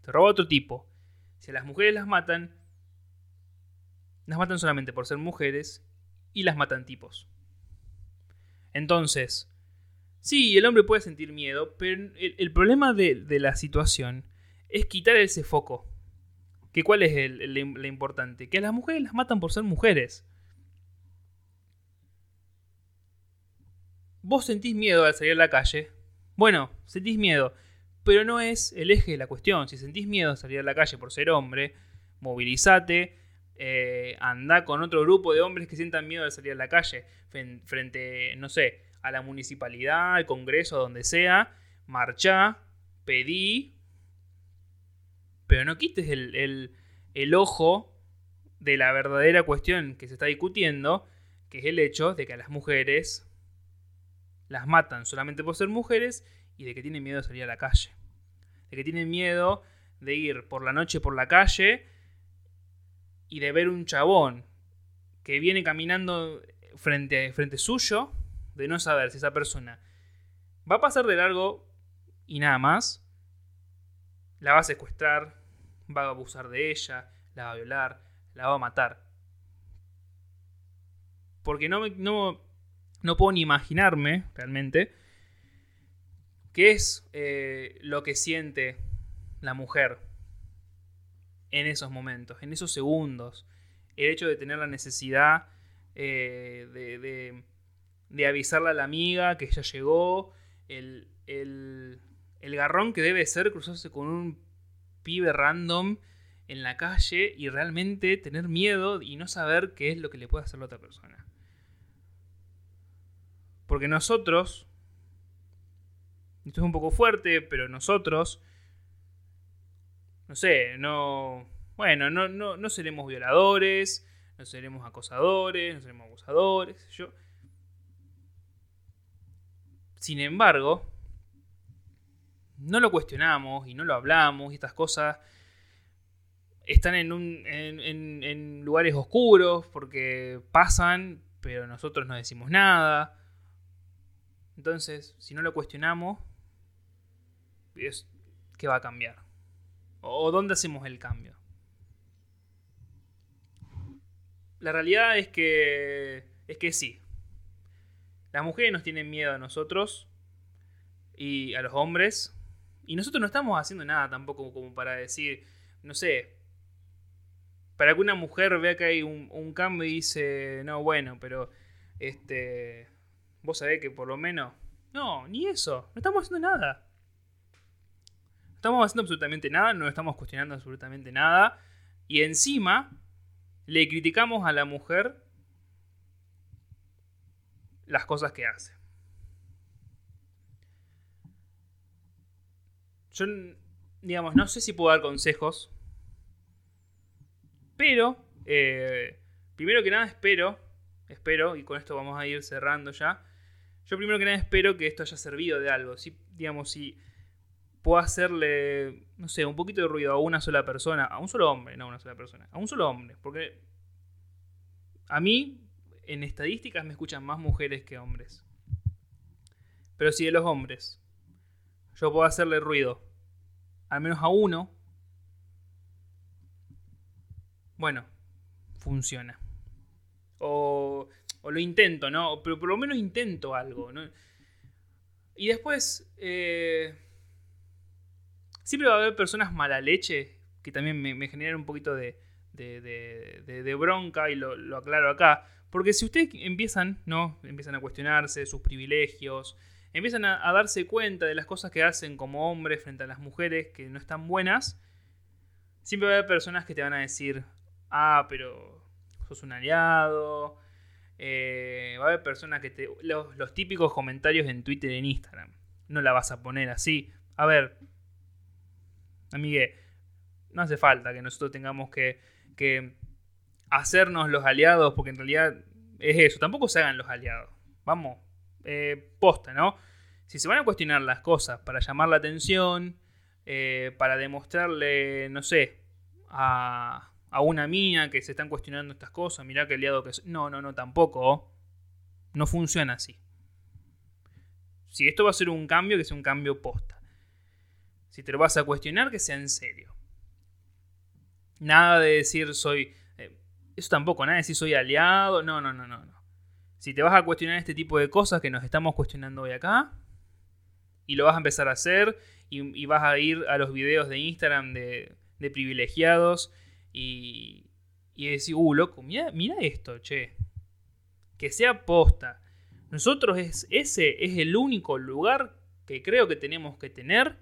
[SPEAKER 1] Te roba otro tipo. Si a las mujeres las matan, las matan solamente por ser mujeres y las matan tipos. Entonces, sí, el hombre puede sentir miedo, pero el, problema de, la situación es quitar ese foco. ¿Que ¿Cuál es el, importante? Que a las mujeres las matan por ser mujeres. Vos sentís miedo al salir a la calle. Bueno, sentís miedo, pero no es el eje de la cuestión. Si sentís miedo al salir a la calle por ser hombre, movilizate, eh, anda con otro grupo de hombres que sientan miedo de salir a la calle, frente, no sé, a la municipalidad, al Congreso, donde sea, marcha, pedí, pero no quites el, el ojo de la verdadera cuestión que se está discutiendo, que es el hecho de que a las mujeres las matan solamente por ser mujeres y de que tienen miedo de salir a la calle. De que tienen miedo de ir por la noche por la calle y de ver un chabón que viene caminando frente, frente suyo, de no saber si esa persona va a pasar de largo y nada más, la va a secuestrar, va a abusar de ella, la va a violar, la va a matar. Porque no, no, no puedo ni imaginarme realmente qué es eh, lo que siente la mujer en esos momentos, en esos segundos. El hecho de tener la necesidad eh, de, de, avisarle a la amiga que ya llegó, el, el, el garrón que debe ser cruzarse con un pibe random en la calle y realmente tener miedo y no saber qué es lo que le puede hacer la otra persona. Porque nosotros, esto es un poco fuerte, pero nosotros no sé, no. Bueno, no, no, no seremos violadores, no seremos acosadores, no seremos abusadores, yo. Sin embargo, no lo cuestionamos y no lo hablamos y estas cosas están en, un, en, en, lugares oscuros porque pasan, pero nosotros no decimos nada. Entonces, si no lo cuestionamos, ¿qué va a cambiar? ¿O dónde hacemos el cambio? La realidad es que. es que sí. Las mujeres nos tienen miedo a nosotros y a los hombres. Y nosotros no estamos haciendo nada tampoco como para decir, no sé, para que una mujer vea que hay un, cambio y dice, no, bueno, pero este, vos sabés que por lo menos... No, ni eso, no estamos haciendo nada estamos haciendo absolutamente nada, no estamos cuestionando absolutamente nada. Y encima le criticamos a la mujer las cosas que hace. Yo, digamos, no sé si puedo dar consejos, pero, eh, primero que nada espero, espero, y con esto vamos a ir cerrando ya, yo primero que nada espero que esto haya servido de algo. Si, digamos, si puedo hacerle, no sé, un poquito de ruido a una sola persona, a un solo hombre, no a una sola persona, a un solo hombre, porque a mí, en estadísticas, me escuchan más mujeres que hombres. Pero si de los hombres yo puedo hacerle ruido, al menos a uno, bueno, funciona. O, o lo intento, ¿no? Pero por lo menos intento algo, ¿no? Y después... Eh, Siempre va a haber personas mala leche que también me, generan un poquito de, de, bronca y lo, aclaro acá. Porque si ustedes empiezan, ¿no? Empiezan a cuestionarse sus privilegios, empiezan a, darse cuenta de las cosas que hacen como hombres frente a las mujeres que no están buenas, siempre va a haber personas que te van a decir, ah, pero sos un aliado. Eh, va a haber personas que te... Los, los típicos comentarios en Twitter y en Instagram. No la vas a poner así. A ver, Amigue, no hace falta que nosotros tengamos que, hacernos los aliados, porque en realidad es eso. Tampoco se hagan los aliados. Vamos, eh, posta, ¿no? Si se van a cuestionar las cosas para llamar la atención, eh, para demostrarle, no sé, a, a una mina que se están cuestionando estas cosas, mirá que aliado que es. No, no, no, tampoco. No funciona así. Si esto va a ser un cambio, que sea un cambio posta. Si te lo vas a cuestionar, que sea en serio. Nada de decir soy... Eso tampoco, nada de decir soy aliado. No, no, no, no, no. Si te vas a cuestionar este tipo de cosas que nos estamos cuestionando hoy acá, y lo vas a empezar a hacer, y, vas a ir a los videos de Instagram de, privilegiados, y, y decir, uh, loco, mira, mira esto, che. Que sea posta. Nosotros es, ese es el único lugar que creo que tenemos que tener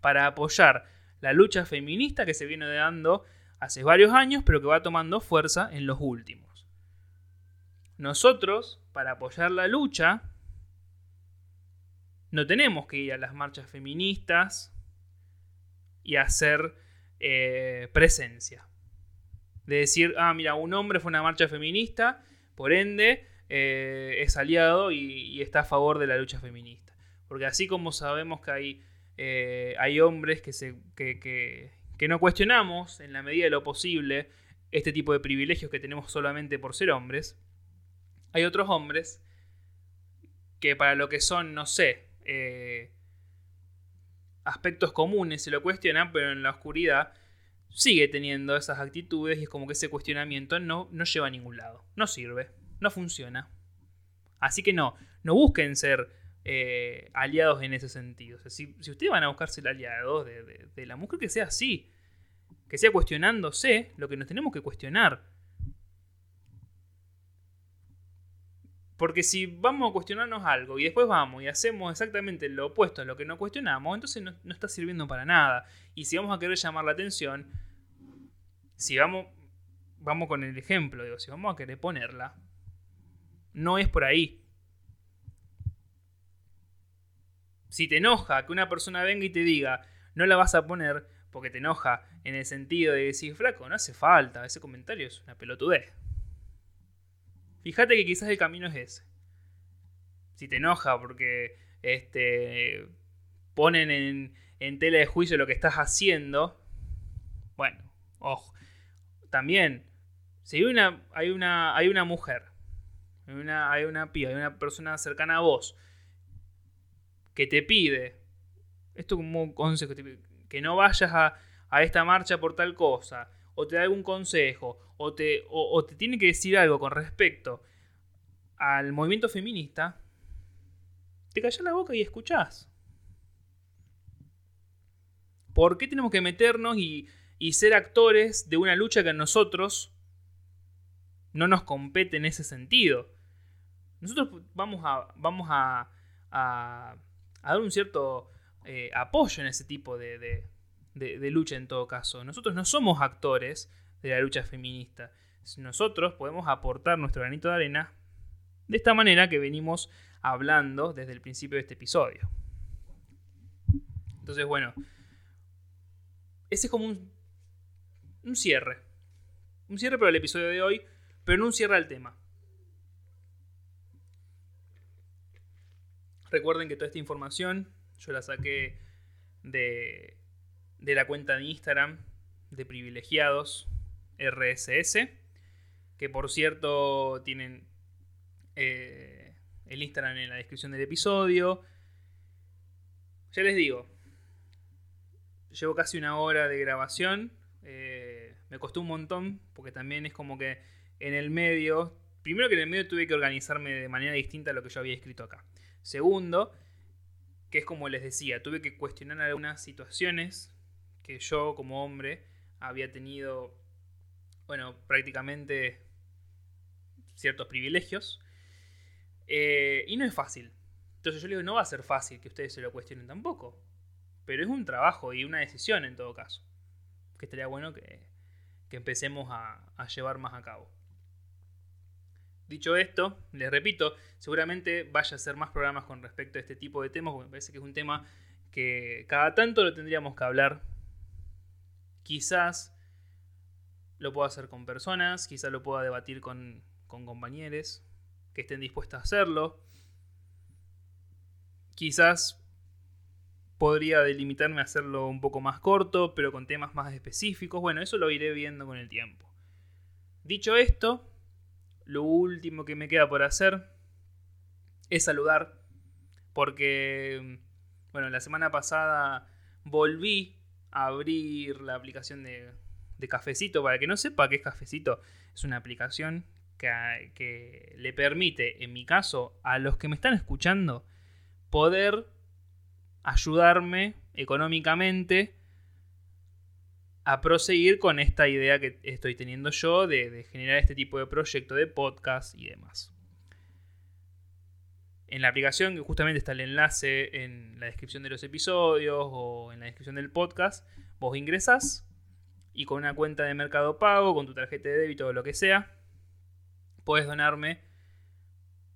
[SPEAKER 1] para apoyar la lucha feminista que se viene dando hace varios años, pero que va tomando fuerza en los últimos. Nosotros, para apoyar la lucha, no tenemos que ir a las marchas feministas y hacer eh, presencia. De decir, ah, mira, un hombre fue una marcha feminista, por ende eh, es aliado y, está a favor de la lucha feminista. Porque así como sabemos que hay, eh, hay hombres que, se, que no cuestionamos en la medida de lo posible este tipo de privilegios que tenemos solamente por ser hombres, hay otros hombres que para lo que son, no sé, eh, aspectos comunes se lo cuestionan, pero en la oscuridad sigue teniendo esas actitudes y es como que ese cuestionamiento no, no lleva a ningún lado, no sirve, no funciona. Así que no, no busquen ser eh, aliados en ese sentido. si, ustedes van a buscarse el aliado de, de, la mujer, que sea así. Que sea cuestionándose lo que nos tenemos que cuestionar. Porque si vamos a cuestionarnos algo y después vamos y hacemos exactamente lo opuesto a lo que no cuestionamos, entonces no, está sirviendo para nada. Y si vamos a querer llamar la atención, si vamos, con el ejemplo, si vamos a querer ponerla, no es por ahí. Si te enoja que una persona venga y te diga, no la vas a poner porque te enoja en el sentido de decir, flaco, no hace falta, ese comentario es una pelotudez. Fíjate que quizás el camino es ese. Si te enoja porque este, ponen en, en tela de juicio lo que estás haciendo, bueno, ojo. También, si hay una, hay una, hay una mujer, hay una, hay una piba, hay una persona cercana a vos que te pide, esto como un consejo, que no vayas a, esta marcha por tal cosa, o te da algún consejo, o te, o, te tiene que decir algo con respecto al movimiento feminista, te callas la boca y escuchás. ¿Por qué tenemos que meternos y, y, ser actores de una lucha que a nosotros no nos compete en ese sentido? Nosotros vamos a, vamos a, a a dar un cierto eh, apoyo en ese tipo de, lucha en todo caso. Nosotros no somos actores de la lucha feminista. Nosotros podemos aportar nuestro granito de arena de esta manera que venimos hablando desde el principio de este episodio. Entonces, bueno, ese es como un, un cierre. Un cierre para el episodio de hoy, pero no un cierre al tema. Recuerden que toda esta información yo la saqué de, la cuenta de Instagram de privilegiados RSS, que por cierto tienen eh, el Instagram en la descripción del episodio. Ya les digo, llevo casi una hora de grabación. Eh, me costó un montón porque también es como que en el medio, primero que en el medio tuve que organizarme de manera distinta a lo que yo había escrito acá. Segundo, que es como les decía, tuve que cuestionar algunas situaciones que yo como hombre había tenido, bueno, prácticamente ciertos privilegios. Eh, y no es fácil. Entonces yo le digo, no va a ser fácil que ustedes se lo cuestionen tampoco. Pero es un trabajo y una decisión en todo caso. Que estaría bueno que, empecemos a llevar más a cabo. Dicho esto, les repito, seguramente vaya a hacer más programas con respecto a este tipo de temas, porque me parece que es un tema que cada tanto lo tendríamos que hablar. Quizás lo pueda hacer con personas, quizás lo pueda debatir con, con compañeros que estén dispuestos a hacerlo. Quizás podría delimitarme a hacerlo un poco más corto, pero con temas más específicos. Bueno, eso lo iré viendo con el tiempo. Dicho esto, lo último que me queda por hacer es saludar. Porque, bueno, la semana pasada volví a abrir la aplicación de, Cafecito. Para que no sepa qué es Cafecito, es una aplicación que, que le permite, en mi caso, a los que me están escuchando, poder ayudarme económicamente a proseguir con esta idea que estoy teniendo yo de, generar este tipo de proyecto de podcast y demás. En la aplicación, que justamente está el enlace en la descripción de los episodios o en la descripción del podcast, vos ingresás y con una cuenta de mercado pago, con tu tarjeta de débito o lo que sea, puedes donarme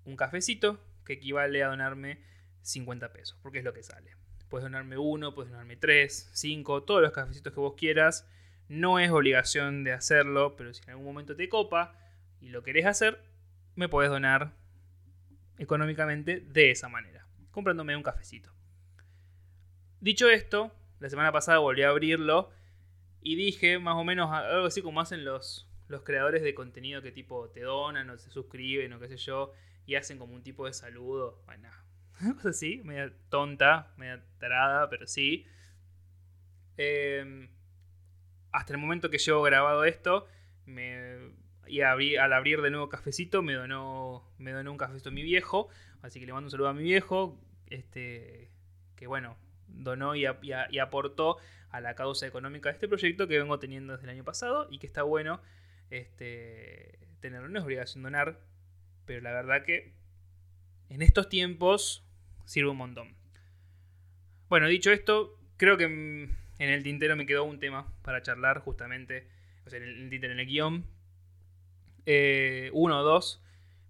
[SPEAKER 1] un cafecito que equivale a donarme 50 pesos, porque es lo que sale. Puedes donarme uno, puedes donarme tres, cinco, todos los cafecitos que vos quieras. No es obligación de hacerlo, pero si en algún momento te copa y lo querés hacer, me puedes donar económicamente de esa manera, comprándome un cafecito. Dicho esto, la semana pasada volví a abrirlo y dije más o menos algo así como hacen los, los creadores de contenido que tipo te donan o se suscriben o qué sé yo y hacen como un tipo de saludo. cosa así, media tonta, media tarada, pero sí. Em, hasta el momento que llevo grabado esto, me, y al abrir de nuevo cafecito, me donó, me donó un cafecito a mi viejo. Así que le mando un saludo a mi viejo. Este, que bueno, donó y, aportó a la causa económica de este proyecto que vengo teniendo desde el año pasado y que está bueno este, tenerlo. No es obligación donar, pero la verdad que en estos tiempos sirve un montón. Bueno, dicho esto, creo que en el tintero me quedó un tema para charlar justamente, o sea, en el tintero, en el guion, eh, uno o dos,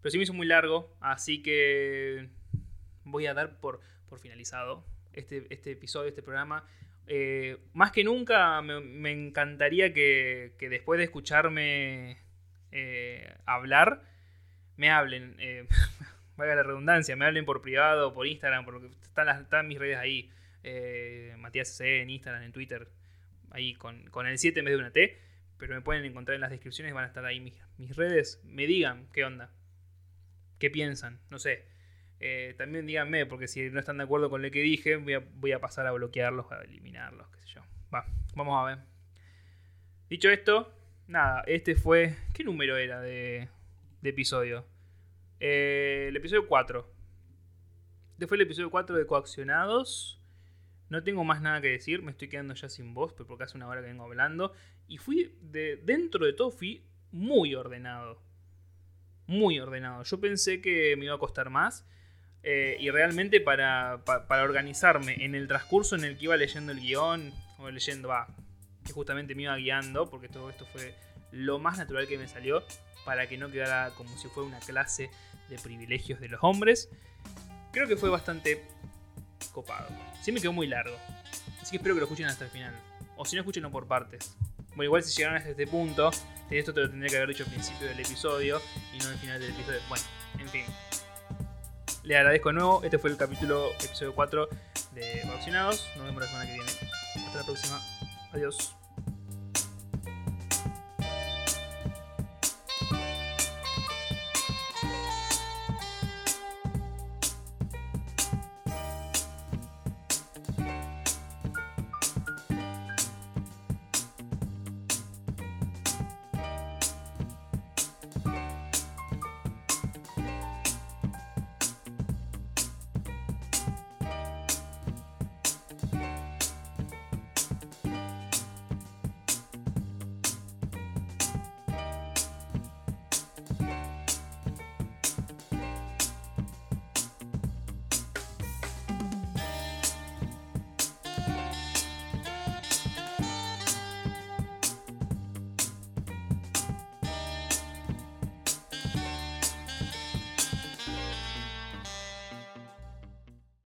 [SPEAKER 1] pero sí me hizo muy largo, así que voy a dar por, finalizado este, este episodio, este programa. Eh, más que nunca me, encantaría que, que, después de escucharme eh, hablar, me hablen, eh, valga la redundancia, me hablen por privado, por Instagram, porque están, las, están mis redes ahí. Eh, Matías C en Instagram, en Twitter, ahí con, con, el 7 en vez de una T. Pero me pueden encontrar en las descripciones, van a estar ahí mis, mis redes. Me digan qué onda, qué piensan, no sé. Eh, también díganme, porque si no están de acuerdo con lo que dije, voy a, voy a pasar a bloquearlos, a eliminarlos, qué sé yo. Va, vamos a ver. Dicho esto, nada, este fue. ¿Qué número era de, de episodio. Eh, el episodio 4. Este fue el episodio 4 de Coaccionados. No tengo más nada que decir, me estoy quedando ya sin voz, porque hace una hora que vengo hablando. Y fui, de, dentro de todo, fui muy ordenado. Muy ordenado. Yo pensé que me iba a costar más. Eh, y realmente para, para, organizarme en el transcurso en el que iba leyendo el guion, o leyendo, va, que justamente me iba guiando, porque todo esto fue lo más natural que me salió para que no quedara como si fuera una clase de privilegios de los hombres. Creo que fue bastante copado. Sí me quedó muy largo. Así que espero que lo escuchen hasta el final. O si no, escúchenlo por partes. Bueno, igual si llegaron hasta este punto, esto te lo tendría que haber dicho al principio del episodio y no al final del episodio. Bueno, en fin. Le agradezco de nuevo. Este fue el capítulo, episodio 4 de Vaccinados. Nos vemos la semana que viene. Hasta la próxima. Adiós.